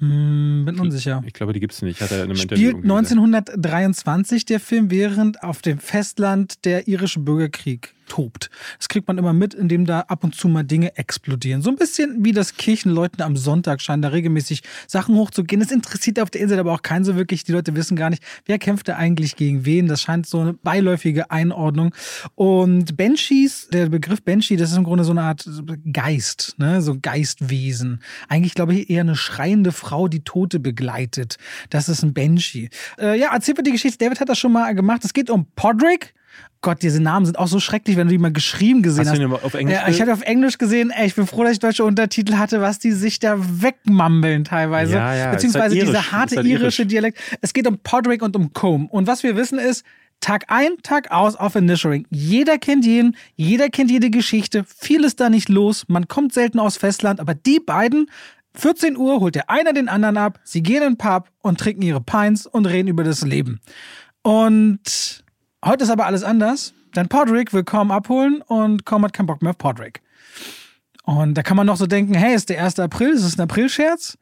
Speaker 2: Hm, bin unsicher.
Speaker 1: Ich glaube, die gibt's nicht. Hat er in
Speaker 2: Spielt
Speaker 1: irgendwie gesagt.
Speaker 2: 1923 der Film, während auf dem Festland der irische Bürgerkrieg tobt. Das kriegt man immer mit, indem da ab und zu mal Dinge explodieren. So ein bisschen wie das Kirchenleuten am Sonntag scheinen da regelmäßig Sachen hochzugehen. Das interessiert auf der Insel aber auch keinen so wirklich. Die Leute wissen gar nicht, wer kämpft da eigentlich gegen wen. Das scheint so eine beiläufige Einordnung. Und Banshees, der Begriff Banshee, das ist im Grunde so eine Art Geist, ne? so Geistwesen. Eigentlich glaube ich eher eine schreiende Frau, die Tote begleitet. Das ist ein Banshee. Äh, ja, erzähl mir die Geschichte. David hat das schon mal gemacht. Es geht um Podrick. Gott, diese Namen sind auch so schrecklich, wenn du die mal geschrieben gesehen
Speaker 1: Hast
Speaker 2: hast.
Speaker 1: du den auf Englisch
Speaker 2: Ja, ich hatte auf Englisch gesehen, ey, ich bin froh, dass ich deutsche Untertitel hatte, was die sich da wegmambeln teilweise.
Speaker 1: Ja, ja,
Speaker 2: Beziehungsweise
Speaker 1: halt
Speaker 2: dieser harte
Speaker 1: halt
Speaker 2: irische
Speaker 1: irisch.
Speaker 2: Dialekt. Es geht um Podrick und um Combe. Und was wir wissen ist, Tag ein, Tag aus auf Inisherin. Jeder kennt jeden, jeder kennt jede Geschichte. Viel ist da nicht los. Man kommt selten aus Festland, aber die beiden, 14 Uhr holt der eine den anderen ab, sie gehen in den Pub und trinken ihre Pints und reden über das Leben. Und heute ist aber alles anders. Denn Podrick will Com abholen und Com hat keinen Bock mehr auf Podrick. Und da kann man noch so denken, hey, ist der 1. April, ist es ein Aprilscherz?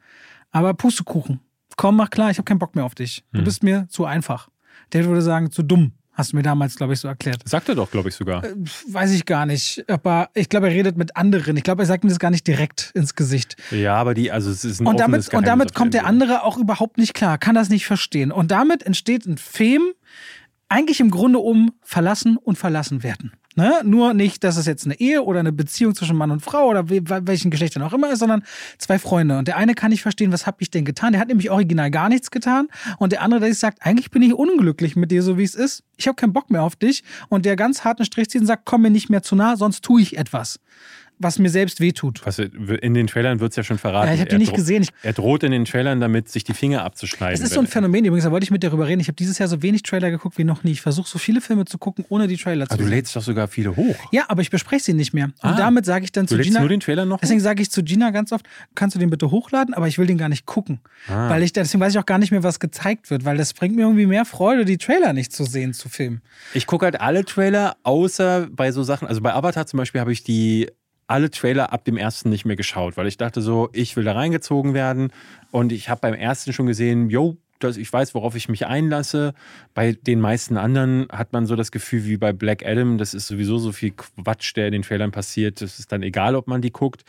Speaker 2: Aber Pustekuchen. Komm, mach klar, ich habe keinen Bock mehr auf dich. Du bist mir zu einfach. Der würde sagen, zu dumm. Hast du mir damals, glaube ich, so erklärt.
Speaker 1: Sagt er doch, glaube ich sogar.
Speaker 2: Weiß ich gar nicht. Aber ich glaube, er redet mit anderen. Ich glaube, er sagt mir das gar nicht direkt ins Gesicht.
Speaker 1: ja, aber die, also es ist ein
Speaker 2: Und damit, und damit kommt der andere auch überhaupt nicht klar, kann das nicht verstehen. Und damit entsteht ein Film, eigentlich im Grunde um verlassen und verlassen werden. Ne? Nur nicht, dass es jetzt eine Ehe oder eine Beziehung zwischen Mann und Frau oder we- welchen Geschlechtern auch immer ist, sondern zwei Freunde. Und der eine kann nicht verstehen, was habe ich denn getan? Der hat nämlich original gar nichts getan. Und der andere, der sich sagt, eigentlich bin ich unglücklich mit dir, so wie es ist. Ich habe keinen Bock mehr auf dich. Und der ganz harten Strich zieht und sagt, komm mir nicht mehr zu nah, sonst tue ich etwas. Was mir selbst wehtut.
Speaker 1: Was, in den Trailern wird es ja schon verraten.
Speaker 2: Ja, ich habe die nicht gesehen. Ich,
Speaker 1: er droht in den Trailern damit, sich die Finger abzuschneiden.
Speaker 2: Das ist so ein Phänomen übrigens, da wollte ich mit dir darüber reden. Ich habe dieses Jahr so wenig Trailer geguckt wie noch nie. Ich versuche so viele Filme zu gucken, ohne die Trailer zu
Speaker 1: aber
Speaker 2: sehen.
Speaker 1: du lädst doch sogar viele hoch.
Speaker 2: Ja, aber ich bespreche sie nicht mehr. Und
Speaker 1: Ah.
Speaker 2: damit sage ich dann
Speaker 1: Du
Speaker 2: zu
Speaker 1: lädst
Speaker 2: Gina.
Speaker 1: nur den Trailer noch?
Speaker 2: Deswegen sage ich zu Gina ganz oft, kannst du den bitte hochladen, aber ich will den gar nicht gucken.
Speaker 1: Ah.
Speaker 2: Weil ich, deswegen weiß ich auch gar nicht mehr, was gezeigt wird, weil das bringt mir irgendwie mehr Freude, die Trailer nicht zu sehen, zu filmen.
Speaker 1: Ich gucke halt alle Trailer, außer bei so Sachen, also bei Avatar zum Beispiel habe ich die alle Trailer ab dem ersten nicht mehr geschaut, weil ich dachte so, ich will da reingezogen werden und ich habe beim ersten schon gesehen, yo, das, ich weiß, worauf ich mich einlasse. Bei den meisten anderen hat man so das Gefühl wie bei Black Adam, das ist sowieso so viel Quatsch, der in den Trailern passiert, das ist dann egal, ob man die guckt.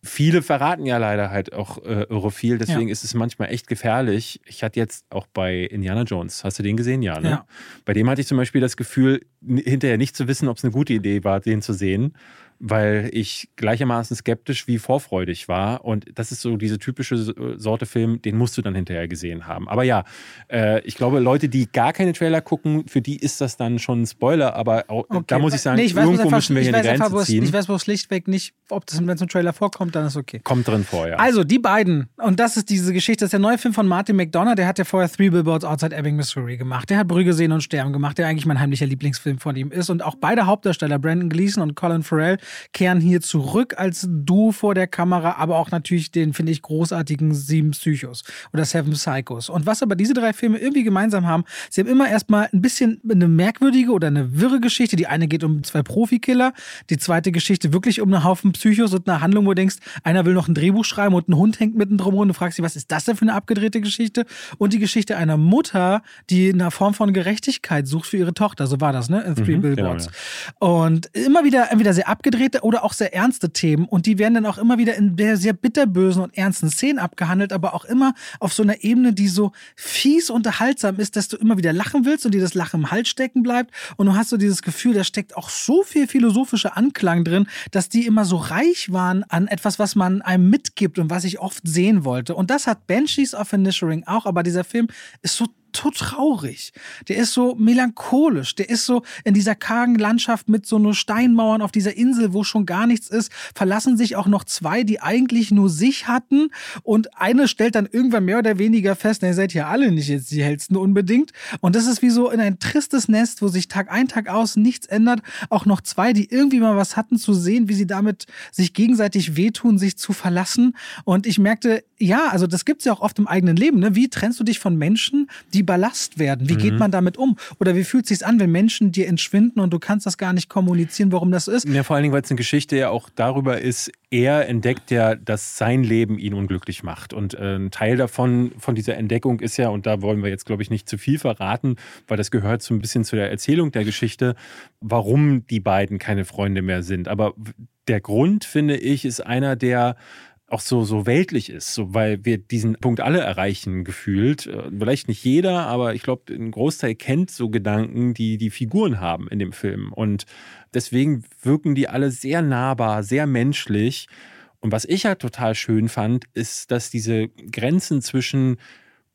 Speaker 1: Viele verraten ja leider halt auch äh, irre viel, deswegen ist es manchmal echt gefährlich. Ich hatte jetzt auch bei Indiana Jones, hast du den gesehen? Ja, ne?
Speaker 2: Ja.
Speaker 1: Bei dem hatte ich zum Beispiel das Gefühl, hinterher nicht zu wissen, ob es eine gute Idee war, den zu sehen, weil ich gleichermaßen skeptisch wie vorfreudig war. Und das ist so diese typische äh, Sorte Film, den musst du dann hinterher gesehen haben. Aber ja, äh, ich glaube, Leute, die gar keine Trailer gucken, für die ist das dann schon ein Spoiler. Aber auch,
Speaker 2: Okay.
Speaker 1: da muss ich sagen,
Speaker 2: Nee, ich weiß,
Speaker 1: irgendwo
Speaker 2: einfach,
Speaker 1: müssen wir hier eine
Speaker 2: einfach,
Speaker 1: Grenze
Speaker 2: es,
Speaker 1: ziehen.
Speaker 2: ich weiß, es schlichtweg nicht, ob das wenn es im Trailer vorkommt, dann ist okay.
Speaker 1: Kommt drin vor, ja.
Speaker 2: Also, die beiden, und das ist diese Geschichte, das ist der neue Film von Martin McDonough, der hat ja vorher Three Billboards Outside Ebbing, Missouri gemacht. Der hat Brügge sehen und sterben gemacht, der eigentlich mein heimlicher Lieblingsfilm von ihm ist. Und auch beide Hauptdarsteller, Brandon Gleason und Colin Farrell, kehren hier zurück als Duo vor der Kamera, aber auch natürlich den, finde ich, großartigen Sieben Psychos oder Seven Psychos. Und was aber diese drei Filme irgendwie gemeinsam haben, sie haben immer erstmal ein bisschen eine merkwürdige oder eine wirre Geschichte. Die eine geht um zwei Profikiller, die zweite Geschichte wirklich um einen Haufen Psychos und eine Handlung, wo du denkst, einer will noch ein Drehbuch schreiben und ein Hund hängt mittendrum und du fragst dich, was ist das denn für eine abgedrehte Geschichte? Und die Geschichte einer Mutter, die eine Form von Gerechtigkeit sucht für ihre Tochter. So war das, ne? In Three
Speaker 1: Mhm,
Speaker 2: Billboards. Und immer wieder entweder sehr abgedrehte oder auch sehr ernste Themen. Und die werden dann auch immer wieder in sehr, sehr bitterbösen und ernsten Szenen abgehandelt, aber auch immer auf so einer Ebene, die so fies unterhaltsam ist, dass du immer wieder lachen willst und dir das Lachen im Hals stecken bleibt. Und du hast so dieses Gefühl, da steckt auch so viel philosophischer Anklang drin, dass die immer so reich waren an etwas, was man einem mitgibt und was ich oft sehen wollte. Und das hat Banshees of Inisherin auch, aber dieser Film ist so so traurig. Der ist so melancholisch. Der ist so in dieser kargen Landschaft mit so nur Steinmauern auf dieser Insel, wo schon gar nichts ist, verlassen sich auch noch zwei, die eigentlich nur sich hatten. Und eine stellt dann irgendwann mehr oder weniger fest, ihr seid ja alle nicht jetzt die hellsten unbedingt. Und das ist wie so in ein tristes Nest, wo sich Tag ein, Tag aus nichts ändert. Auch noch zwei, die irgendwie mal was hatten zu sehen, wie sie damit sich gegenseitig wehtun, sich zu verlassen. Und ich merkte, ja, also das gibt's ja auch oft im eigenen Leben. Ne? Wie trennst du dich von Menschen, die Ballast werden? Wie geht man damit um? Oder wie fühlt sich's an, wenn Menschen dir entschwinden und du kannst das gar nicht kommunizieren, warum das ist?
Speaker 1: Ja, vor allen Dingen, weil es eine Geschichte ja auch darüber ist, er entdeckt ja, dass sein Leben ihn unglücklich macht. Und äh, ein Teil davon, von dieser Entdeckung ist ja, und da wollen wir jetzt, glaube ich, nicht zu viel verraten, weil das gehört so ein bisschen zu der Erzählung der Geschichte, warum die beiden keine Freunde mehr sind. Aber der Grund, finde ich, ist einer, der auch so, so weltlich ist, so, weil wir diesen Punkt alle erreichen gefühlt. Äh, Vielleicht nicht jeder, aber ich glaube, ein Großteil kennt so Gedanken, die die Figuren haben in dem Film. Und deswegen wirken die alle sehr nahbar, sehr menschlich. Und was ich halt total schön fand, ist, dass diese Grenzen zwischen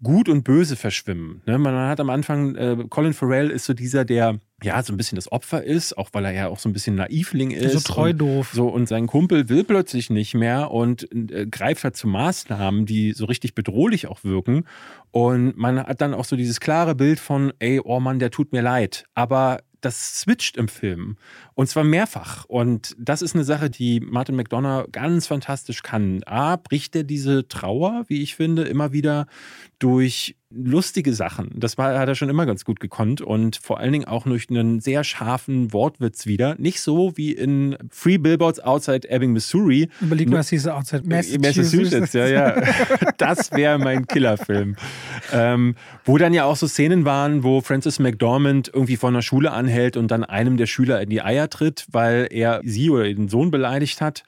Speaker 1: Gut und Böse verschwimmen. Ne? Man hat am Anfang, äh, Colin Farrell ist so dieser, der ja so ein bisschen das Opfer ist, auch weil er ja auch so ein bisschen Naivling ist.
Speaker 2: So treu
Speaker 1: und,
Speaker 2: doof.
Speaker 1: So, und sein Kumpel will plötzlich nicht mehr und äh, greift halt zu Maßnahmen, die so richtig bedrohlich auch wirken. Und man hat dann auch so dieses klare Bild von, ey, oh Mann, der tut mir leid. Aber das switcht im Film. Und zwar mehrfach. Und das ist eine Sache, die Martin McDonough ganz fantastisch kann. A, bricht er diese Trauer, wie ich finde, immer wieder durch lustige Sachen. Das war, hat er schon immer ganz gut gekonnt und vor allen Dingen auch durch einen sehr scharfen Wortwitz wieder. Nicht so wie in Free Billboards Outside Ebbing, Missouri.
Speaker 2: Überleg mal, was hieß outside
Speaker 1: Massachusetts, ja, ja. *laughs* Das wäre mein Killerfilm. Ähm, wo dann ja auch so Szenen waren, wo Francis McDormand irgendwie von der Schule anhält und dann einem der Schüler in die Eier tritt, weil er sie oder den Sohn beleidigt hat.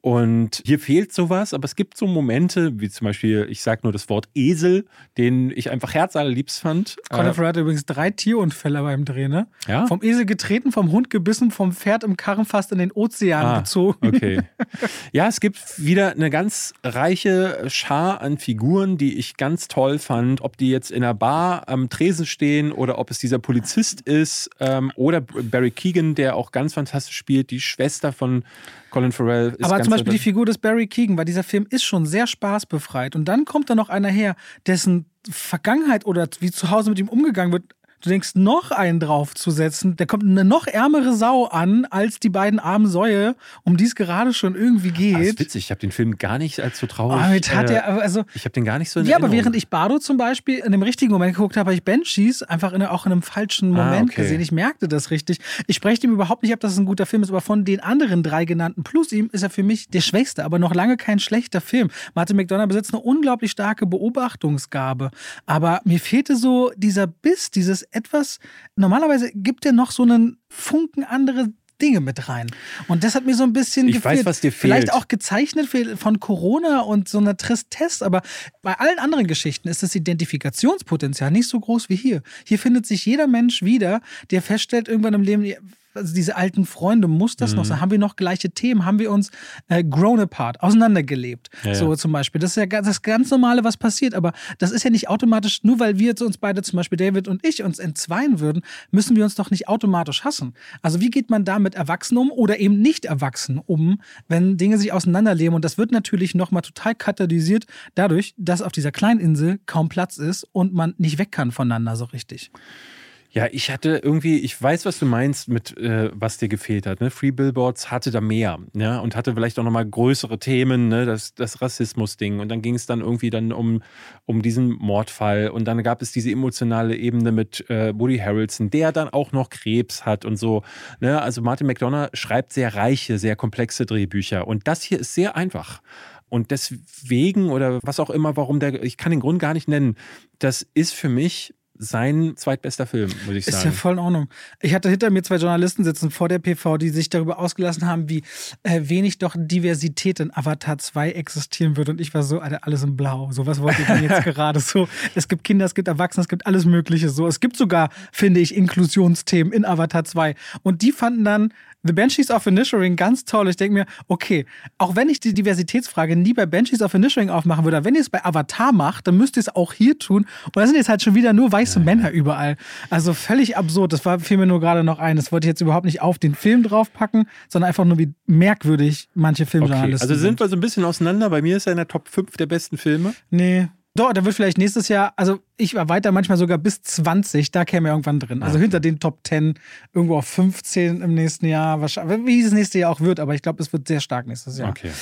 Speaker 1: Und hier fehlt sowas, aber es gibt so Momente, wie zum Beispiel, ich sage nur das Wort Esel, den ich einfach herzallerliebst fand.
Speaker 2: Colin
Speaker 1: Äh,
Speaker 2: Farrell hat übrigens drei Tierunfälle beim Dreh, ne?
Speaker 1: Ja?
Speaker 2: Vom Esel getreten, vom Hund gebissen, vom Pferd im Karren fast in den Ozean
Speaker 1: Ah,
Speaker 2: gezogen.
Speaker 1: Okay. *laughs* Ja, es gibt wieder eine ganz reiche Schar an Figuren, die ich ganz toll fand. Ob die jetzt in einer Bar am Tresen stehen oder ob es dieser Polizist ist ähm, oder Barry Keegan, der auch ganz fantastisch spielt, die Schwester von Colin Farrell ist
Speaker 2: Aber zum Beispiel die. Figur des Barry Keegan, weil dieser Film ist schon sehr spaßbefreit. Und dann kommt da noch einer her, dessen Vergangenheit oder wie zu Hause mit ihm umgegangen wird. Du denkst, noch einen draufzusetzen, da kommt eine noch ärmere Sau an als die beiden armen Säue, um die es gerade schon irgendwie
Speaker 1: Ah, ist
Speaker 2: geht.
Speaker 1: witzig, ich habe den Film gar nicht als so traurig.
Speaker 2: Damit hat
Speaker 1: äh,
Speaker 2: er, also
Speaker 1: ich habe den gar nicht so in
Speaker 2: Ja, aber
Speaker 1: Erinnerung.
Speaker 2: während ich Bardo zum Beispiel in dem richtigen Moment geguckt habe, habe ich Banshees einfach in, auch in einem falschen
Speaker 1: Ah,
Speaker 2: Moment
Speaker 1: okay.
Speaker 2: gesehen. Ich merkte das richtig. Ich spreche ihm überhaupt nicht ab, dass es ein guter Film ist, aber von den anderen drei genannten plus ihm ist er für mich der schwächste, aber noch lange kein schlechter Film. Martin McDonough besitzt eine unglaublich starke Beobachtungsgabe, aber mir fehlte so dieser Biss, dieses etwas, normalerweise gibt er noch so einen Funken andere Dinge mit rein. Und das hat mir so ein bisschen
Speaker 1: Ich
Speaker 2: gefehlt.
Speaker 1: weiß, was dir
Speaker 2: Vielleicht
Speaker 1: fehlt.
Speaker 2: auch gezeichnet von Corona und so einer Tristesse, aber bei allen anderen Geschichten ist das Identifikationspotenzial nicht so groß wie hier. Hier findet sich jeder Mensch wieder, der feststellt irgendwann im Leben, also diese alten Freunde, muss das
Speaker 1: Mhm.
Speaker 2: noch sein? Haben wir noch gleiche Themen? Haben wir uns äh, grown apart, auseinandergelebt?
Speaker 1: Ja,
Speaker 2: so
Speaker 1: ja.
Speaker 2: zum Beispiel. Das ist ja das ganz Normale, was passiert, aber das ist ja nicht automatisch, nur weil wir jetzt uns beide, zum Beispiel David und ich, uns entzweien würden, müssen wir uns doch nicht automatisch hassen. Also wie geht man da mit Erwachsenen um oder eben nicht Erwachsenen um, wenn Dinge sich auseinanderleben? Und das wird natürlich nochmal total katalysiert dadurch, dass auf dieser kleinen Insel kaum Platz ist und man nicht weg kann voneinander so richtig.
Speaker 1: Ja, ich hatte irgendwie, ich weiß, was du meinst mit, äh, was dir gefehlt hat. Ne? Free Billboards hatte da mehr ja? und hatte vielleicht auch nochmal größere Themen, ne? das, das Rassismus-Ding. Und dann ging es dann irgendwie dann um, um diesen Mordfall. Und dann gab es diese emotionale Ebene mit äh, Woody Harrelson, der dann auch noch Krebs hat und so. Ne? Also Martin McDonough schreibt sehr reiche, sehr komplexe Drehbücher. Und das hier ist sehr einfach. Und deswegen oder was auch immer, warum der, ich kann den Grund gar nicht nennen, das ist für mich sein zweitbester Film, muss ich
Speaker 2: Ist ja
Speaker 1: sagen.
Speaker 2: voll in Ordnung. Ich hatte hinter mir zwei Journalisten sitzen vor der PV, die sich darüber ausgelassen haben, wie äh, wenig doch Diversität in Avatar 2 existieren wird. Und ich war so, Alter, alles in Blau. So, was wollt ihr denn jetzt *laughs* gerade so? Es gibt Kinder, es gibt Erwachsene, es gibt alles Mögliche. So, es gibt sogar, finde ich, Inklusionsthemen in Avatar 2. Und die fanden dann The Banshees of Inisherin ganz toll. Ich denke mir, okay, auch wenn ich die Diversitätsfrage nie bei Banshees of Inisherin aufmachen würde, wenn ihr es bei Avatar macht, dann müsst ihr es auch hier tun. Und da sind jetzt halt schon wieder nur weiße Männer überall. Also völlig absurd. Das war, fiel mir nur gerade noch ein. Das wollte ich jetzt überhaupt nicht auf den Film draufpacken, sondern einfach nur, wie merkwürdig manche
Speaker 1: Okay,
Speaker 2: Filmjournalisten
Speaker 1: also sind wir so ein bisschen auseinander. Bei mir ist er in der Top 5 der besten Filme.
Speaker 2: Nee. Doch, da wird vielleicht nächstes Jahr, also ich erweitere manchmal sogar bis 20, da käme irgendwann drin. Also hinter den Top 10, irgendwo auf 15 im nächsten Jahr, wahrscheinlich, wie es nächste Jahr auch wird, aber ich glaube, es wird sehr stark nächstes Jahr.
Speaker 1: Okay.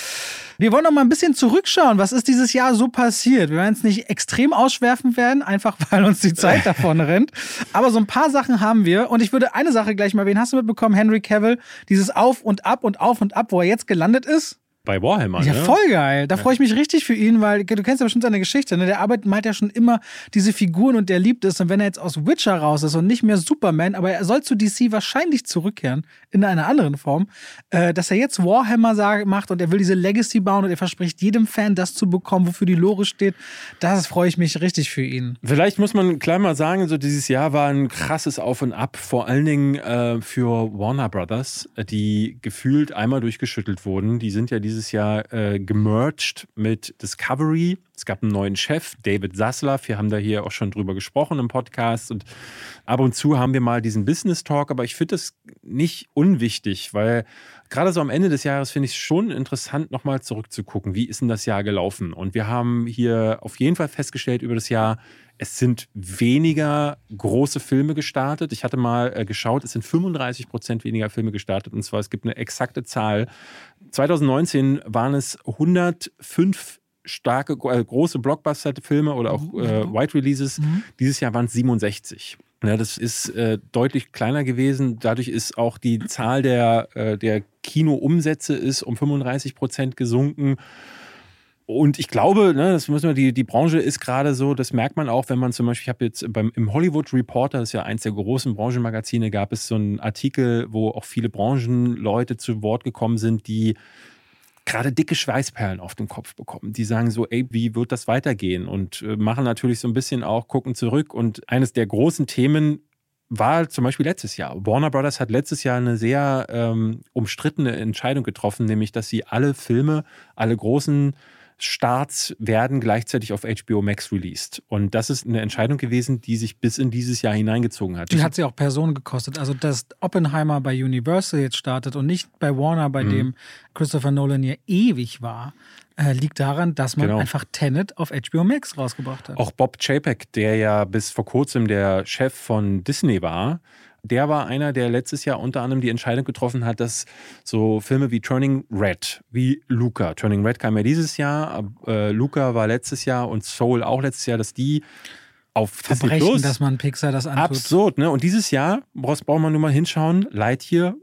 Speaker 2: Wir wollen noch mal ein bisschen zurückschauen. Was ist dieses Jahr so passiert? Wir werden es nicht extrem ausschwerfen werden, einfach *laughs* weil uns die Zeit *laughs* davon rennt. Aber so ein paar Sachen haben wir. Und ich würde eine Sache gleich mal, wen hast du mitbekommen? Henry Cavill, dieses Auf und Ab und Auf und Ab, wo er jetzt gelandet ist.
Speaker 1: Bei Warhammer,
Speaker 2: Ja,
Speaker 1: ne?
Speaker 2: voll geil. Da freue ich mich richtig für ihn, weil du kennst ja bestimmt seine Geschichte. Ne? Der arbeitet malt ja schon immer diese Figuren und der liebt es. Und wenn er jetzt aus Witcher raus ist und nicht mehr Superman, aber er soll zu DC wahrscheinlich zurückkehren in einer anderen Form, äh, dass er jetzt Warhammer sag, macht und er will diese Legacy bauen und er verspricht jedem Fan das zu bekommen, wofür die Lore steht. Das freue ich mich richtig für ihn.
Speaker 1: Vielleicht muss man klar mal sagen, so dieses Jahr war ein krasses Auf und Ab, vor allen Dingen äh, für Warner Brothers, die gefühlt einmal durchgeschüttelt wurden. Die sind ja dieses Jahr äh, gemerged mit Discovery. Es gab einen neuen Chef, David Zaslav. Wir haben da hier auch schon drüber gesprochen im Podcast. Und ab und zu haben wir mal diesen Business Talk, aber ich finde das nicht unwichtig, weil gerade so am Ende des Jahres finde ich es schon interessant, nochmal zurückzugucken. Wie ist denn das Jahr gelaufen? Und wir haben hier auf jeden Fall festgestellt über das Jahr, es sind weniger große Filme gestartet. Ich hatte mal äh, geschaut, es sind 35 Prozent weniger Filme gestartet. Und zwar, es gibt eine exakte Zahl. 2019 waren es 105 starke, äh, große Blockbuster-Filme oder auch äh, White Releases. Dieses Jahr waren es 67. Ja, das ist äh, deutlich kleiner gewesen. Dadurch ist auch die Zahl der, äh, der Kinoumsätze ist um 35 Prozent gesunken. Und ich glaube, ne, das müssen wir, die, die Branche ist gerade so, das merkt man auch, wenn man zum Beispiel, ich habe jetzt beim, im Hollywood Reporter, das ist ja eins der großen Branchenmagazine, gab es so einen Artikel, wo auch viele Branchenleute zu Wort gekommen sind, die gerade dicke Schweißperlen auf dem Kopf bekommen. Die sagen so, ey, wie wird das weitergehen? Und äh, machen natürlich so ein bisschen auch, gucken zurück. Und eines der großen Themen war zum Beispiel letztes Jahr. Warner Brothers hat letztes Jahr eine sehr ähm, umstrittene Entscheidung getroffen, nämlich dass sie alle Filme, alle großen Starts werden gleichzeitig auf HBO Max released. Und das ist eine Entscheidung gewesen, die sich bis in dieses Jahr hineingezogen hat.
Speaker 2: Die hat sie auch Personen gekostet. Also, dass Oppenheimer bei Universal jetzt startet und nicht bei Warner, bei mhm. dem Christopher Nolan ja ewig war, äh, liegt daran, dass man genau. einfach Tenet auf HBO Max rausgebracht hat.
Speaker 1: Auch Bob Chapek, der ja bis vor kurzem der Chef von Disney war, der war einer, der letztes Jahr unter anderem die Entscheidung getroffen hat, dass so Filme wie Turning Red, wie Luca, Turning Red kam ja dieses Jahr, äh, Luca war letztes Jahr und Soul auch letztes Jahr, dass die auf
Speaker 2: Verbrechen, Disney Plus, dass man Pixar das antut.
Speaker 1: Absurd, ne? Und dieses Jahr, braucht man nur mal hinschauen, Lightyear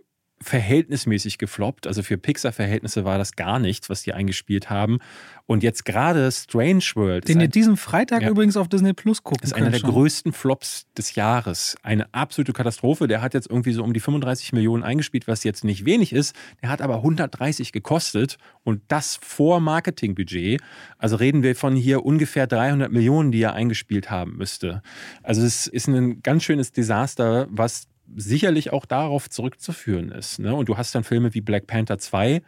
Speaker 1: verhältnismäßig gefloppt. Also für Pixar-Verhältnisse war das gar nichts, was die eingespielt haben. Und jetzt gerade Strange World.
Speaker 2: Den ihr diesen Freitag ja, übrigens auf Disney Plus gucken
Speaker 1: Ist einer der schon. größten Flops des Jahres. Eine absolute Katastrophe. Der hat jetzt irgendwie so um die 35 Millionen eingespielt, was jetzt nicht wenig ist. Der hat aber 130 gekostet und das vor Marketingbudget. Also reden wir von hier ungefähr 300 Millionen, die er eingespielt haben müsste. Also es ist ein ganz schönes Desaster, was sicherlich auch darauf zurückzuführen ist. Ne? Und du hast dann Filme wie Black Panther 2,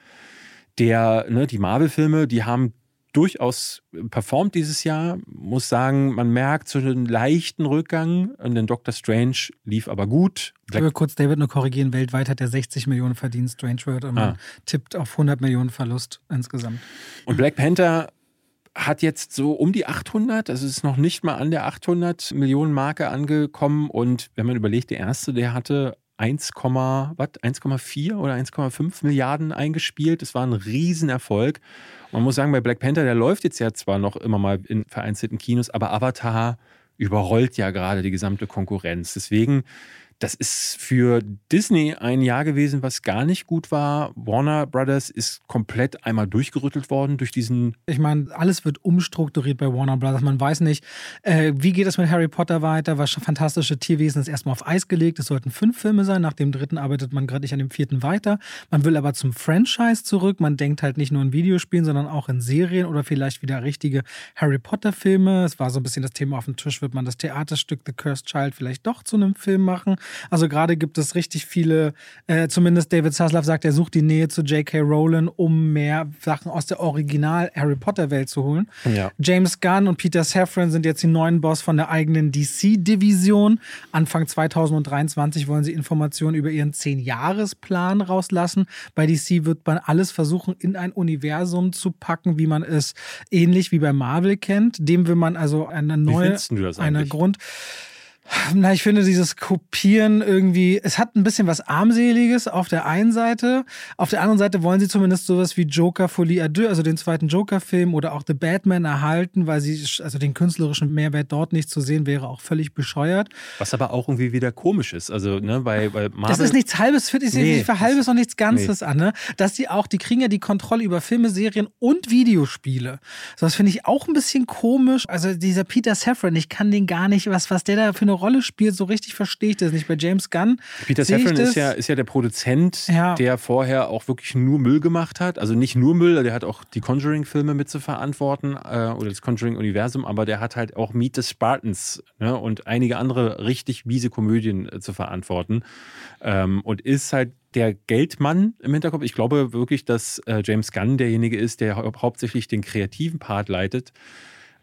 Speaker 1: der, ne, die Marvel-Filme, die haben durchaus performt dieses Jahr. Muss sagen, man merkt so einen leichten Rückgang. Und den Doctor Strange lief aber gut.
Speaker 2: Ich will kurz David nur korrigieren. Weltweit hat er 60 Millionen verdient, Strange World. Und man ah. tippt auf 100 Millionen Verlust insgesamt.
Speaker 1: Und Black Panther hat jetzt so um die 800, also ist noch nicht mal an der 800 Millionen Marke angekommen. Und wenn man überlegt, der erste, der hatte 1,4 oder 1,5 Milliarden eingespielt. Das war ein Riesenerfolg. Man muss sagen, bei Black Panther, der läuft jetzt ja zwar noch immer mal in vereinzelten Kinos, aber Avatar überrollt ja gerade die gesamte Konkurrenz. Deswegen das ist für Disney ein Jahr gewesen, was gar nicht gut war. Warner Brothers ist komplett einmal durchgerüttelt worden durch diesen.
Speaker 2: Ich meine, alles wird umstrukturiert bei Warner Brothers. Man weiß nicht, äh, wie geht es mit Harry Potter weiter? Was fantastische Tierwesen ist erstmal auf Eis gelegt. Es sollten fünf Filme sein. Nach dem dritten arbeitet man gerade nicht an dem vierten weiter. Man will aber zum Franchise zurück. Man denkt halt nicht nur in Videospielen, sondern auch in Serien oder vielleicht wieder richtige Harry Potter-Filme. Es war so ein bisschen das Thema auf dem Tisch, wird man das Theaterstück The Cursed Child vielleicht doch zu einem Film machen. Also gerade gibt es richtig viele, äh, zumindest David Zaslav sagt, er sucht die Nähe zu J.K. Rowland, um mehr Sachen aus der Original Harry Potter Welt zu holen. Ja. James Gunn und Peter Safran sind jetzt die neuen Boss von der eigenen DC-Division. Anfang 2023 wollen sie Informationen über ihren 10-Jahres-Plan rauslassen. Bei DC wird man alles versuchen, in ein Universum zu packen, wie man es ähnlich wie bei Marvel kennt. Dem will man also eine neue, eine Grund. Na, ich finde dieses Kopieren irgendwie, es hat ein bisschen was armseliges auf der einen Seite. Auf der anderen Seite wollen sie zumindest sowas wie Joker Folie à deux, also den zweiten Joker-Film oder auch The Batman erhalten, weil sie, also den künstlerischen Mehrwert dort nicht zu sehen wäre auch völlig bescheuert.
Speaker 1: Was aber auch irgendwie wieder komisch ist. Also, ne, bei, bei Marvel.
Speaker 2: Das ist nichts Halbes, für, ich nee, für Halbes und nichts Ganzes nee. an, ne? Dass die auch, die kriegen ja die Kontrolle über Filme, Serien und Videospiele. So, das finde ich auch ein bisschen komisch. Also, dieser Peter Safran, ich kann den gar nicht, was, was der da für eine Rolle spielt, so richtig verstehe ich das nicht. Bei James Gunn.
Speaker 1: Peter Safran ist ja, ist ja der Produzent, ja. der vorher auch wirklich nur Müll gemacht hat. Also nicht nur Müll, der hat auch die Conjuring-Filme mit zu verantworten äh, oder das Conjuring-Universum, aber der hat halt auch Meet the Spartans ne, und einige andere richtig miese Komödien äh, zu verantworten. Ähm, und ist halt der Geldmann im Hinterkopf. Ich glaube wirklich, dass äh, James Gunn derjenige ist, der hau hauptsächlich den kreativen Part leitet.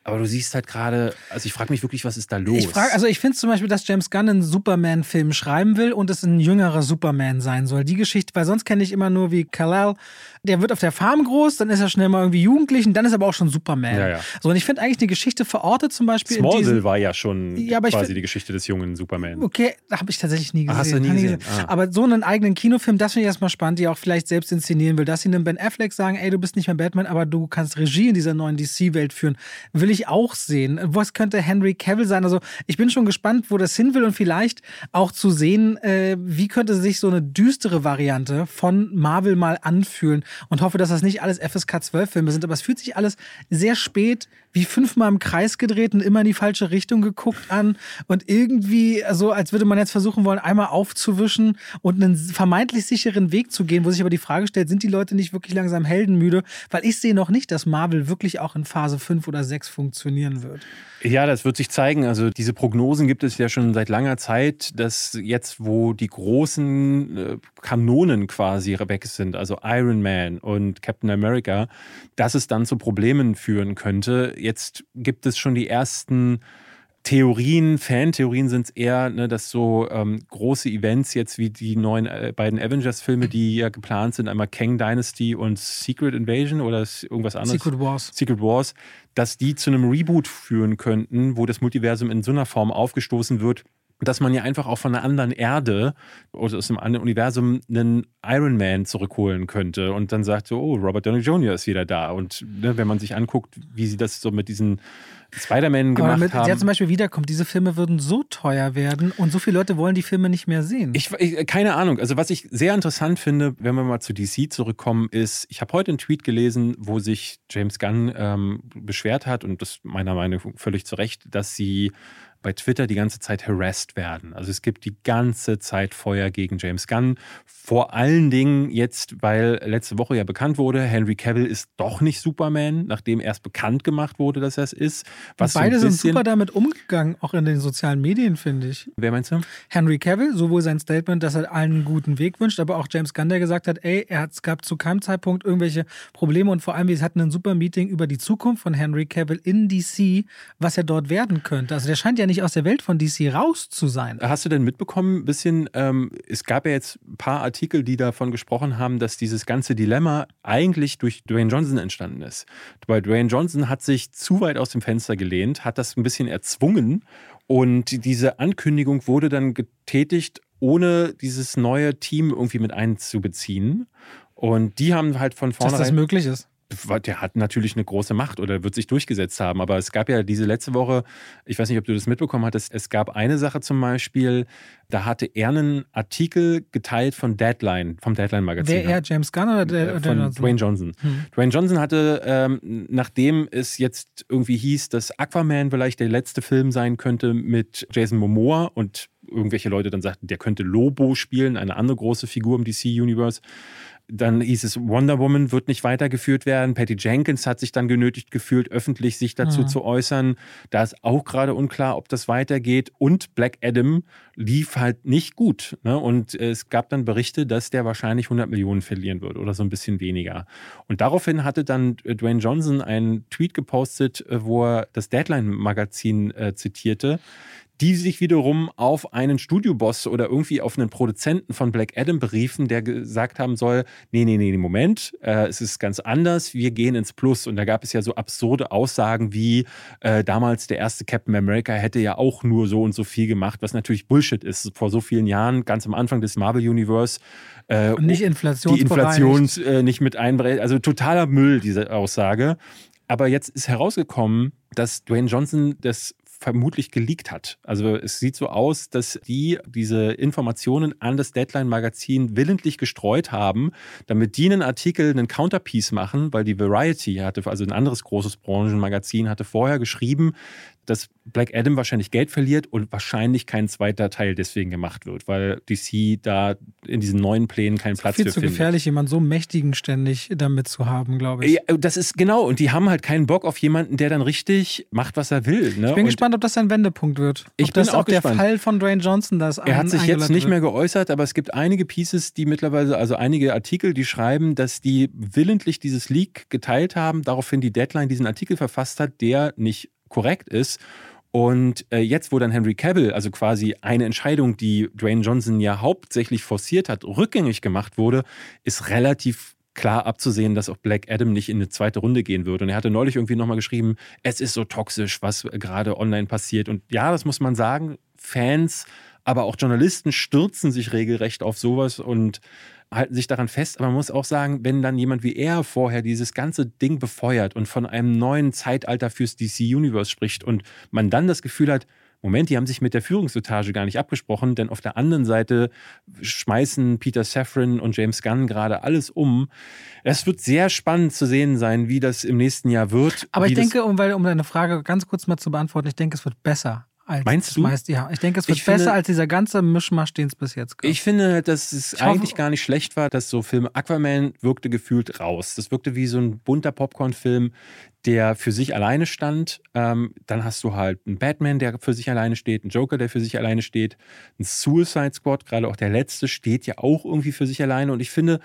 Speaker 1: Aber du siehst halt gerade, also ich frage mich wirklich, was ist da los?
Speaker 2: Ich frage, also ich finde zum Beispiel, dass James Gunn einen Superman-Film schreiben will und es ein jüngerer Superman sein soll. Die Geschichte, weil sonst kenne ich immer nur wie Kal-El, der wird auf der Farm groß, dann ist er schnell mal irgendwie jugendlich und dann ist er aber auch schon Superman. Ja, ja. So, und ich finde eigentlich eine Geschichte verortet zum Beispiel.
Speaker 1: Smallville war ja schon ja, quasi find, die Geschichte des jungen Superman.
Speaker 2: Okay, da habe ich tatsächlich nie gesehen.
Speaker 1: Ach, hast du nie gesehen?
Speaker 2: Ah. Aber so einen eigenen Kinofilm, das finde ich erstmal spannend, die auch vielleicht selbst inszenieren will. Dass sie einem Ben Affleck sagen, ey, du bist nicht mehr Batman, aber du kannst Regie in dieser neuen DC-Welt führen, will ich auch sehen? Was könnte Henry Cavill sein? Also ich bin schon gespannt, wo das hin will und vielleicht auch zu sehen, äh, wie könnte sich so eine düstere Variante von Marvel mal anfühlen und hoffe, dass das nicht alles FSK 12 Filme sind, aber es fühlt sich alles sehr spät wie fünfmal im Kreis gedreht und immer in die falsche Richtung geguckt an und irgendwie so, als würde man jetzt versuchen wollen, einmal aufzuwischen und einen vermeintlich sicheren Weg zu gehen, wo sich aber die Frage stellt, sind die Leute nicht wirklich langsam heldenmüde? Weil ich sehe noch nicht, dass Marvel wirklich auch in Phase 5 oder 6 funktioniert funktionieren wird.
Speaker 1: Ja, das wird sich zeigen. Also diese Prognosen gibt es ja schon seit langer Zeit, dass jetzt, wo die großen äh, Kanonen quasi weg sind, also Iron Man und Captain America, dass es dann zu Problemen führen könnte. Jetzt gibt es schon die ersten Theorien, Fan-Theorien sind es eher, ne, dass so ähm, große Events jetzt wie die neuen äh, beiden Avengers-Filme, die ja geplant sind, einmal Kang Dynasty und Secret Invasion oder irgendwas anderes.
Speaker 2: Secret Wars.
Speaker 1: Secret Wars, dass die zu einem Reboot führen könnten, wo das Multiversum in so einer Form aufgestoßen wird, dass man ja einfach auch von einer anderen Erde oder aus einem anderen Universum einen Iron Man zurückholen könnte und dann sagt so, oh, Robert Downey Jr. ist wieder da. Und ne, wenn man sich anguckt, wie sie das so mit diesen Spider-Man gemacht
Speaker 2: mit,
Speaker 1: haben.
Speaker 2: Der zum Beispiel wiederkommt, diese Filme würden so teuer werden und so viele Leute wollen die Filme nicht mehr sehen.
Speaker 1: Ich, ich, keine Ahnung. Also was ich sehr interessant finde, wenn wir mal zu DC zurückkommen, ist, ich habe heute einen Tweet gelesen, wo sich James Gunn ähm, beschwert hat und das meiner Meinung nach völlig zu Recht, dass sie bei Twitter die ganze Zeit harassed werden. Also es gibt die ganze Zeit Feuer gegen James Gunn. Vor allen Dingen jetzt, weil letzte Woche ja bekannt wurde, Henry Cavill ist doch nicht Superman, nachdem erst bekannt gemacht wurde, dass er es ist.
Speaker 2: Was beide so sind super damit umgegangen, auch in den sozialen Medien, finde ich.
Speaker 1: Wer meinst du?
Speaker 2: Henry Cavill, sowohl sein Statement, dass er allen einen guten Weg wünscht, aber auch James Gunn, der gesagt hat, ey, er hat, es gab zu keinem Zeitpunkt irgendwelche Probleme und vor allem, wir hatten ein super Meeting über die Zukunft von Henry Cavill in DC, was er dort werden könnte. Also der scheint ja nicht nicht aus der Welt von DC raus zu sein.
Speaker 1: Hast du denn mitbekommen, ein bisschen, ähm, es gab ja jetzt ein paar Artikel, die davon gesprochen haben, dass dieses ganze Dilemma eigentlich durch Dwayne Johnson entstanden ist. Weil Dwayne Johnson hat sich zu weit aus dem Fenster gelehnt, hat das ein bisschen erzwungen und diese Ankündigung wurde dann getätigt, ohne dieses neue Team irgendwie mit einzubeziehen. Und die haben halt von vornherein.
Speaker 2: Dass das möglich ist
Speaker 1: der hat natürlich eine große Macht oder wird sich durchgesetzt haben. Aber es gab ja diese letzte Woche, ich weiß nicht, ob du das mitbekommen hattest, es gab eine Sache zum Beispiel, da hatte er einen Artikel geteilt von Deadline, vom Deadline-Magazin.
Speaker 2: Wer er, James Gunn oder der,
Speaker 1: äh, von Johnson? Dwayne Johnson. Hm. Dwayne Johnson hatte, ähm, nachdem es jetzt irgendwie hieß, dass Aquaman vielleicht der letzte Film sein könnte mit Jason Momoa und irgendwelche Leute dann sagten, der könnte Lobo spielen, eine andere große Figur im DC-Universe dann hieß es, Wonder Woman wird nicht weitergeführt werden. Patty Jenkins hat sich dann genötigt gefühlt, öffentlich sich dazu mhm. zu äußern. Da ist auch gerade unklar, ob das weitergeht. Und Black Adam lief halt nicht gut. Ne? Und es gab dann Berichte, dass der wahrscheinlich 100 Millionen verlieren wird oder so ein bisschen weniger. Und daraufhin hatte dann Dwayne Johnson einen Tweet gepostet, wo er das Deadline-Magazin äh, zitierte die sich wiederum auf einen Studioboss oder irgendwie auf einen Produzenten von Black Adam beriefen, der gesagt haben soll, nee, nee, nee, Moment, äh, es ist ganz anders, wir gehen ins Plus. Und da gab es ja so absurde Aussagen wie, äh, damals der erste Captain America hätte ja auch nur so und so viel gemacht, was natürlich Bullshit ist. Vor so vielen Jahren, ganz am Anfang des Marvel Universe,
Speaker 2: äh, und nicht
Speaker 1: die Inflation äh, nicht mit einberechnet. Also totaler Müll, diese Aussage. Aber jetzt ist herausgekommen, dass Dwayne Johnson das vermutlich geleakt hat. Also es sieht so aus, dass die diese Informationen an das Deadline-Magazin willentlich gestreut haben, damit die einen Artikel, einen Counterpiece machen, weil die Variety hatte, also ein anderes großes Branchenmagazin, hatte vorher geschrieben, dass Black Adam wahrscheinlich Geld verliert und wahrscheinlich kein zweiter Teil deswegen gemacht wird, weil DC da in diesen neuen Plänen keinen Platz
Speaker 2: viel
Speaker 1: für
Speaker 2: zu
Speaker 1: findet.
Speaker 2: gefährlich, jemanden so mächtigen ständig damit zu haben, glaube ich.
Speaker 1: Ja, das ist genau. Und die haben halt keinen Bock auf jemanden, der dann richtig macht, was er will. Ne?
Speaker 2: Ich bin
Speaker 1: und
Speaker 2: gespannt, ob das ein Wendepunkt wird. Ob
Speaker 1: ich bin auch
Speaker 2: der Fall von Dwayne Johnson das
Speaker 1: Er hat sich jetzt nicht mehr geäußert, aber es gibt einige Pieces, die mittlerweile, also einige Artikel, die schreiben, dass die willentlich dieses Leak geteilt haben, daraufhin die Deadline diesen Artikel verfasst hat, der nicht korrekt ist und äh, jetzt, wo dann Henry Cavill, also quasi eine Entscheidung, die Dwayne Johnson ja hauptsächlich forciert hat, rückgängig gemacht wurde, ist relativ klar abzusehen, dass auch Black Adam nicht in eine zweite Runde gehen würde. Und er hatte neulich irgendwie nochmal geschrieben, es ist so toxisch, was gerade online passiert. Und ja, das muss man sagen, Fans, aber auch Journalisten stürzen sich regelrecht auf sowas und halten sich daran fest. Aber man muss auch sagen, wenn dann jemand wie er vorher dieses ganze Ding befeuert und von einem neuen Zeitalter fürs DC Universe spricht und man dann das Gefühl hat, Moment, die haben sich mit der Führungsetage gar nicht abgesprochen, denn auf der anderen Seite schmeißen Peter Safran und James Gunn gerade alles um. Es wird sehr spannend zu sehen sein, wie das im nächsten Jahr wird.
Speaker 2: Aber ich denke, um, weil, um deine Frage ganz kurz mal zu beantworten, ich denke, es wird besser als
Speaker 1: Meinst du?
Speaker 2: meiste. Ja, ich denke, es wird
Speaker 1: Ich finde-
Speaker 2: besser als dieser ganze Mischmasch, den es bis jetzt gab.
Speaker 1: Ich finde, dass es
Speaker 2: Ich hoffe-
Speaker 1: eigentlich gar nicht schlecht war, dass so Filme Aquaman wirkte gefühlt raus. Das wirkte wie so ein bunter Popcorn-Film, der für sich alleine stand. Ähm, dann hast du halt einen Batman, der für sich alleine steht, einen Joker, der für sich alleine steht, ein Suicide Squad, gerade auch der letzte, steht ja auch irgendwie für sich alleine. Und ich finde,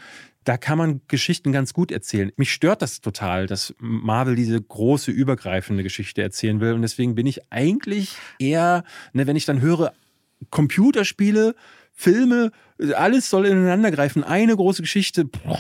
Speaker 1: da kann man Geschichten ganz gut erzählen. Mich stört das total, dass Marvel diese große, übergreifende Geschichte erzählen will. Und deswegen bin ich eigentlich eher, ne, wenn ich dann höre, Computerspiele, Filme, alles soll ineinander greifen. Eine große Geschichte. Boah,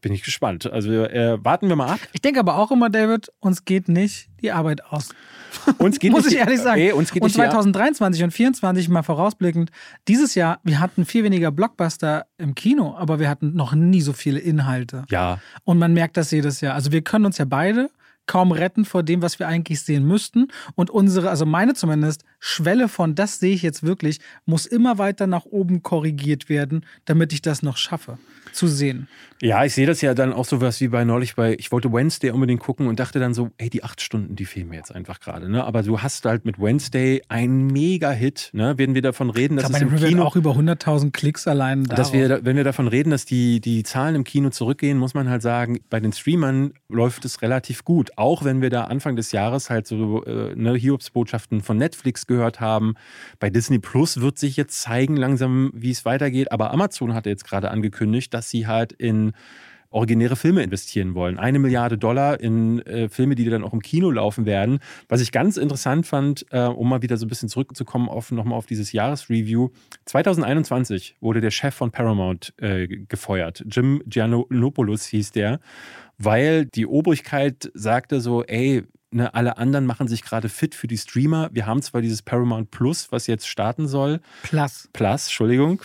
Speaker 1: bin ich gespannt. Also äh, warten wir mal ab.
Speaker 2: Ich denke aber auch immer, David, uns geht nicht die Arbeit aus. *laughs*
Speaker 1: Uns geht
Speaker 2: Muss
Speaker 1: nicht
Speaker 2: ich ehrlich sagen.
Speaker 1: Ey, uns geht
Speaker 2: und
Speaker 1: nicht die Ar-
Speaker 2: 2023 und 2024 mal vorausblickend, dieses Jahr, wir hatten viel weniger Blockbuster im Kino, aber wir hatten noch nie so viele Inhalte.
Speaker 1: Ja,
Speaker 2: Und man merkt das jedes Jahr. Also wir können uns ja beide kaum retten vor dem, was wir eigentlich sehen müssten. Und unsere, also meine zumindest, Schwelle von das sehe ich jetzt wirklich, muss immer weiter nach oben korrigiert werden, damit ich das noch schaffe zu sehen.
Speaker 1: Ja, ich sehe das ja dann auch sowas wie bei neulich bei, ich wollte Wednesday unbedingt gucken und dachte dann so, ey, die acht Stunden, die fehlen mir jetzt einfach gerade. Ne? Aber du hast halt mit Wednesday einen Mega-Hit. Ne? Werden wir davon reden, dass es
Speaker 2: bei
Speaker 1: im Kino
Speaker 2: auch über 100.000 Klicks allein da.
Speaker 1: dass wir, wenn wir davon reden, dass die, die Zahlen im Kino zurückgehen, muss man halt sagen, bei den Streamern läuft es relativ gut. Auch wenn wir da Anfang des Jahres halt so äh, ne, Hiobsbotschaften von Netflix gehört haben. Bei Disney Plus wird sich jetzt zeigen langsam, wie es weitergeht. Aber Amazon hatte jetzt gerade angekündigt, dass sie halt in originäre Filme investieren wollen. Eine Milliarde Dollar in äh, Filme, die dann auch im Kino laufen werden. Was ich ganz interessant fand, äh, um mal wieder so ein bisschen zurückzukommen auf nochmal auf dieses Jahresreview. 2021 wurde der Chef von Paramount äh, gefeuert. Jim Giannopoulos hieß der, weil die Obrigkeit sagte so, ey, ne, alle anderen machen sich gerade fit für die Streamer. Wir haben zwar dieses Paramount Plus, was jetzt starten soll,
Speaker 2: Plus.
Speaker 1: Plus, Entschuldigung.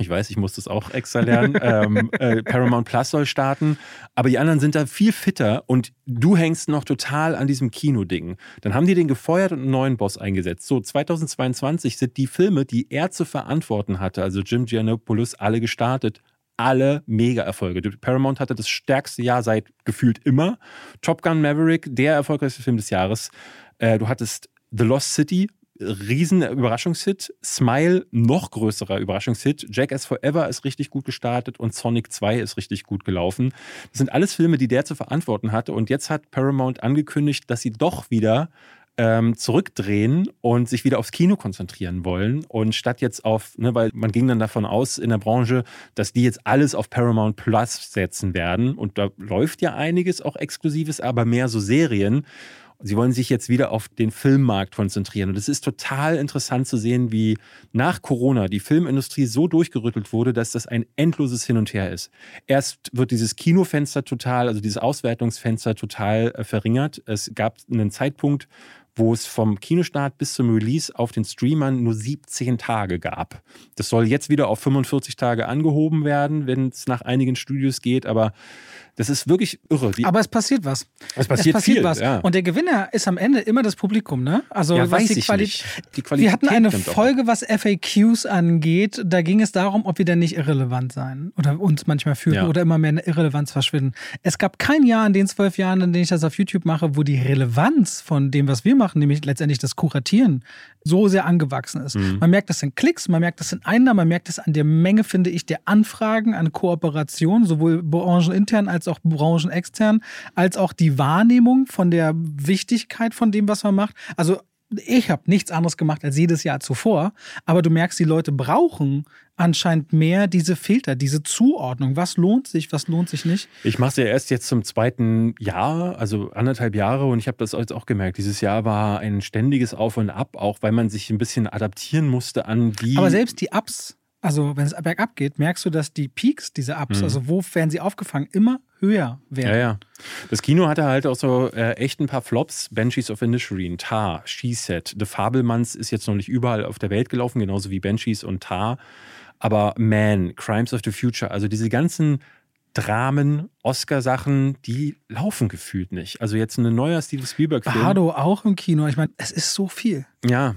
Speaker 1: Ich weiß, ich muss das auch extra lernen. *laughs* ähm, äh, Paramount Plus soll starten, aber die anderen sind da viel fitter und du hängst noch total an diesem Kino-Ding. Dann haben die den gefeuert und einen neuen Boss eingesetzt. So, 2022 sind die Filme, die er zu verantworten hatte, also Jim Giannopoulos, alle gestartet. Alle Mega-Erfolge. Paramount hatte das stärkste Jahr seit gefühlt immer. Top Gun Maverick, der erfolgreichste Film des Jahres. Äh, du hattest The Lost City, riesen Überraschungshit. Smile, noch größerer Überraschungshit. Jackass Forever ist richtig gut gestartet und Sonic 2 ist richtig gut gelaufen. Das sind alles Filme, die der zu verantworten hatte. Und jetzt hat Paramount angekündigt, dass sie doch wieder ähm, zurückdrehen und sich wieder aufs Kino konzentrieren wollen. Und statt jetzt auf, ne, weil man ging dann davon aus in der Branche, dass die jetzt alles auf Paramount Plus setzen werden. Und da läuft ja einiges auch Exklusives, aber mehr so Serien. Sie wollen sich jetzt wieder auf den Filmmarkt konzentrieren. Und es ist total interessant zu sehen, wie nach Corona die Filmindustrie so durchgerüttelt wurde, dass das ein endloses Hin und Her ist. Erst wird dieses Kinofenster total, also dieses Auswertungsfenster total äh, verringert. Es gab einen Zeitpunkt, wo es vom Kinostart bis zum Release auf den Streamern nur 17 Tage gab. Das soll jetzt wieder auf 45 Tage angehoben werden, wenn es nach einigen Studios geht, aber das ist wirklich irre. Die,
Speaker 2: Aber es passiert was.
Speaker 1: es passiert,
Speaker 2: es passiert
Speaker 1: viel,
Speaker 2: was.
Speaker 1: Ja.
Speaker 2: Und der Gewinner ist am Ende immer das Publikum, ne? Also
Speaker 1: ja,
Speaker 2: was
Speaker 1: weiß
Speaker 2: die
Speaker 1: ich
Speaker 2: Quali-
Speaker 1: nicht. Die Qualität
Speaker 2: Wir hatten eine. Folge, was FAQs angeht. Da ging es darum, ob wir denn nicht irrelevant sein oder uns manchmal fühlen
Speaker 1: Ja.
Speaker 2: oder immer mehr in Irrelevanz verschwinden. Es gab kein Jahr in den zwölf Jahren, in denen ich das auf YouTube mache, wo die Relevanz von dem, was wir machen, nämlich letztendlich das Kuratieren, so sehr angewachsen ist.
Speaker 1: Mhm.
Speaker 2: Man merkt das in Klicks, man merkt das in Einnahmen, man merkt das an der Menge, finde ich, der Anfragen an Kooperation, sowohl branchenintern als auch branchenextern, als auch die Wahrnehmung von der Wichtigkeit von dem, was man macht. Also ich habe nichts anderes gemacht als jedes Jahr zuvor, aber du merkst, die Leute brauchen anscheinend mehr diese Filter, diese Zuordnung. Was lohnt sich, was lohnt sich nicht?
Speaker 1: Ich mache es ja erst jetzt zum zweiten Jahr, also anderthalb Jahre, und ich habe das jetzt auch gemerkt. Dieses Jahr war ein ständiges Auf und Ab, auch weil man sich ein bisschen adaptieren musste an die.
Speaker 2: Aber selbst die Ups, also wenn es bergab geht, merkst du, dass die Peaks dieser Ups,
Speaker 1: Mhm.
Speaker 2: also wo werden sie aufgefangen, immer höher werden.
Speaker 1: Ja, ja. Das Kino hatte halt auch so äh, echt ein paar Flops. Banshees of Inisherin, Tar, She-Set. The Fabelmanns ist jetzt noch nicht überall auf der Welt gelaufen, genauso wie Banshees und Tar. Aber Man, Crimes of the Future, also diese ganzen Dramen, Oscar-Sachen, die laufen gefühlt nicht. Also jetzt ein neuer Steven Spielberg-Film.
Speaker 2: Bardo auch im Kino. Ich meine, es ist so viel.
Speaker 1: Ja,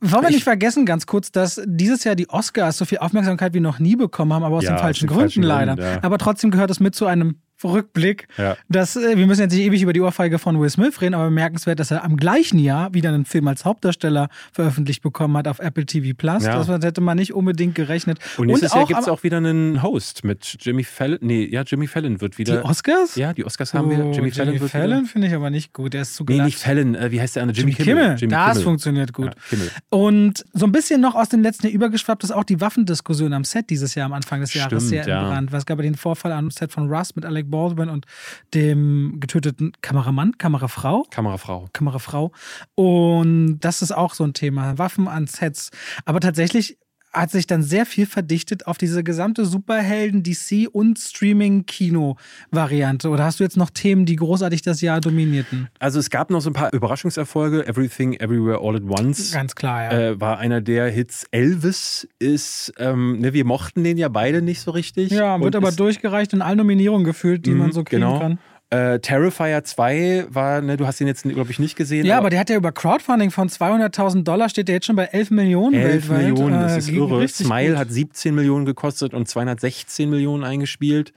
Speaker 2: Wollen wir
Speaker 1: Ich-
Speaker 2: nicht vergessen, ganz kurz, dass dieses Jahr die Oscars so viel Aufmerksamkeit wie noch nie bekommen haben, aber aus
Speaker 1: Ja,
Speaker 2: den
Speaker 1: aus
Speaker 2: falschen
Speaker 1: den
Speaker 2: Gründen
Speaker 1: falschen
Speaker 2: leider.
Speaker 1: Gründen, ja.
Speaker 2: Aber trotzdem gehört es mit zu einem Rückblick.
Speaker 1: Ja.
Speaker 2: Dass, äh, wir müssen jetzt nicht ewig über die Ohrfeige von Will Smith reden, aber bemerkenswert, dass er am gleichen Jahr wieder einen Film als Hauptdarsteller veröffentlicht bekommen hat auf Apple TV Plus.
Speaker 1: Ja.
Speaker 2: Das hätte man nicht unbedingt gerechnet.
Speaker 1: Und nächstes Jahr gibt es auch wieder einen Host mit Jimmy Fallon. Nee, ja, Jimmy Fallon wird
Speaker 2: die
Speaker 1: wieder.
Speaker 2: Oscars?
Speaker 1: ja, die Oscars haben wir.
Speaker 2: Oh,
Speaker 1: Jimmy Fallon wird
Speaker 2: Fallon finde ich aber nicht gut. Der ist zu
Speaker 1: Nee,
Speaker 2: glatt.
Speaker 1: nicht Fallon. Äh, wie heißt der andere?
Speaker 2: Jimmy Kimmel.
Speaker 1: Jimmy
Speaker 2: das
Speaker 1: Kimmel.
Speaker 2: funktioniert gut.
Speaker 1: Ja, Kimmel.
Speaker 2: Und so ein bisschen noch aus dem letzten Jahr übergeschwappt ist auch die Waffendiskussion am Set dieses Jahr am Anfang des Jahres
Speaker 1: Stimmt,
Speaker 2: sehr entbrannt. Es gab ja den Vorfall am Set von Rust mit Alec Baldwin und dem getöteten Kameramann, Kamerafrau.
Speaker 1: Kamerafrau.
Speaker 2: Kamerafrau. Und das ist auch so ein Thema. Waffen an Sets. Aber tatsächlich hat sich dann sehr viel verdichtet auf diese gesamte Superhelden, DC und Streaming-Kino-Variante. Oder hast du jetzt noch Themen, die großartig das Jahr dominierten?
Speaker 1: Also es gab noch so ein paar Überraschungserfolge. Everything, Everywhere, All at Once.
Speaker 2: Ganz klar, ja.
Speaker 1: Äh, war einer der Hits. Elvis ist, ähm, ne, wir mochten den ja beide nicht so richtig.
Speaker 2: ja, wird aber durchgereicht in allen Nominierungen gefühlt, die
Speaker 1: Mhm,
Speaker 2: man so kriegen
Speaker 1: genau.
Speaker 2: kann.
Speaker 1: Äh, Terrifier 2 war, ne, du hast den jetzt, glaube ich, nicht gesehen.
Speaker 2: Ja, aber der hat ja über Crowdfunding von 200.000 Dollar, steht der jetzt schon bei 11 Millionen
Speaker 1: 11
Speaker 2: weltweit.
Speaker 1: Millionen, das
Speaker 2: Äh,
Speaker 1: ist irre. Smile
Speaker 2: gut.
Speaker 1: hat 17 Millionen gekostet und 216 Millionen eingespielt.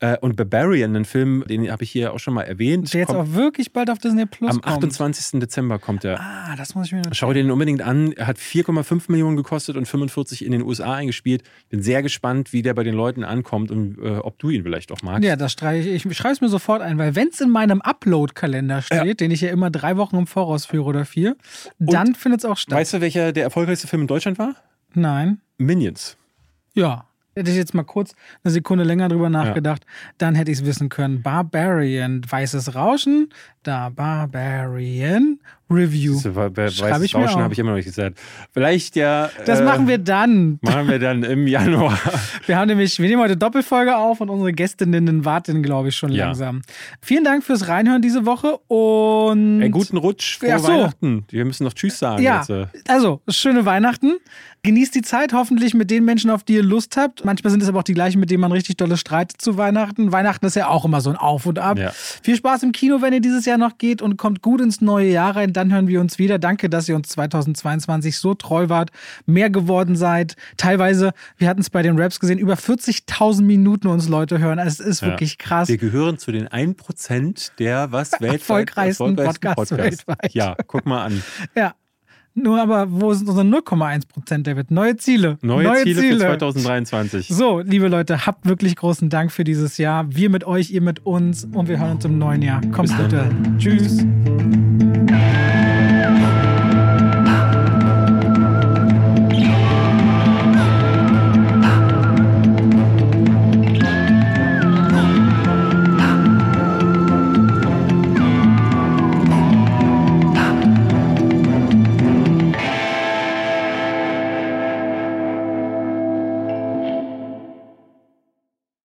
Speaker 1: Äh, und Barbarian, ein Film, den habe ich hier auch schon mal erwähnt.
Speaker 2: Der jetzt
Speaker 1: kommt
Speaker 2: auch wirklich bald auf Disney Plus
Speaker 1: am
Speaker 2: kommt.
Speaker 1: 28. Dezember kommt er.
Speaker 2: Ah, das muss ich mir noch
Speaker 1: Schau dir den unbedingt an. Er hat 4,5 Millionen gekostet und 45 in den USA eingespielt. Bin sehr gespannt, wie der bei den Leuten ankommt und äh, ob du ihn vielleicht auch magst.
Speaker 2: Ja, das streiche ich. Ich schreibe es mir sofort ein, weil wenn es in meinem Upload-Kalender steht, den ich ja immer drei Wochen im Voraus führe oder vier, dann findet es auch statt.
Speaker 1: Weißt du, welcher der erfolgreichste Film in Deutschland war?
Speaker 2: Nein.
Speaker 1: Minions.
Speaker 2: Ja. Hätte ich jetzt mal kurz eine Sekunde länger drüber nachgedacht, dann hätte ich es wissen können. Barbarian, weißes Rauschen, da Barbarian Review.
Speaker 1: Bei, bei
Speaker 2: Schreibe ich mir
Speaker 1: Rauschen habe ich immer noch nicht gesagt. Vielleicht ja.
Speaker 2: Das
Speaker 1: äh,
Speaker 2: machen wir dann.
Speaker 1: Machen wir dann im Januar. *laughs*
Speaker 2: Wir haben nämlich, wir nehmen heute Doppelfolge auf und unsere Gästinnen warten, glaube ich, schon
Speaker 1: Ja.
Speaker 2: langsam. Vielen Dank fürs Reinhören diese Woche und
Speaker 1: Ey, guten Rutsch, frohe
Speaker 2: Ach so.
Speaker 1: Weihnachten. Wir müssen noch Tschüss sagen
Speaker 2: Ja,
Speaker 1: jetzt. äh.
Speaker 2: also schöne Weihnachten. Genießt die Zeit hoffentlich mit den Menschen, auf die ihr Lust habt. Manchmal sind es aber auch die gleichen, mit denen man richtig dolle streitet zu Weihnachten. Weihnachten ist ja auch immer so ein Auf und Ab.
Speaker 1: Ja.
Speaker 2: Viel Spaß im Kino, wenn ihr dieses Jahr noch geht und kommt gut ins neue Jahr rein. Dann hören wir uns wieder. Danke, dass ihr uns 2022 so treu wart, mehr geworden seid. Teilweise, wir hatten es bei den Raps gesehen, über 40.000 Minuten uns Leute hören. Also Es ist
Speaker 1: Ja.
Speaker 2: wirklich krass.
Speaker 1: Wir gehören zu den 1% der was weltweit
Speaker 2: Erfolgreichsten Podcasts weltweit.
Speaker 1: Ja, guck mal an.
Speaker 2: Ja. Nur aber, wo sind unsere 0,1 Prozent, David? Neue Ziele.
Speaker 1: Neue, Ziele, für 2023.
Speaker 2: So, liebe Leute, habt wirklich großen Dank für dieses Jahr. Wir mit euch, ihr mit uns und wir hören uns im neuen Jahr. Kommt bitte. Tschüss.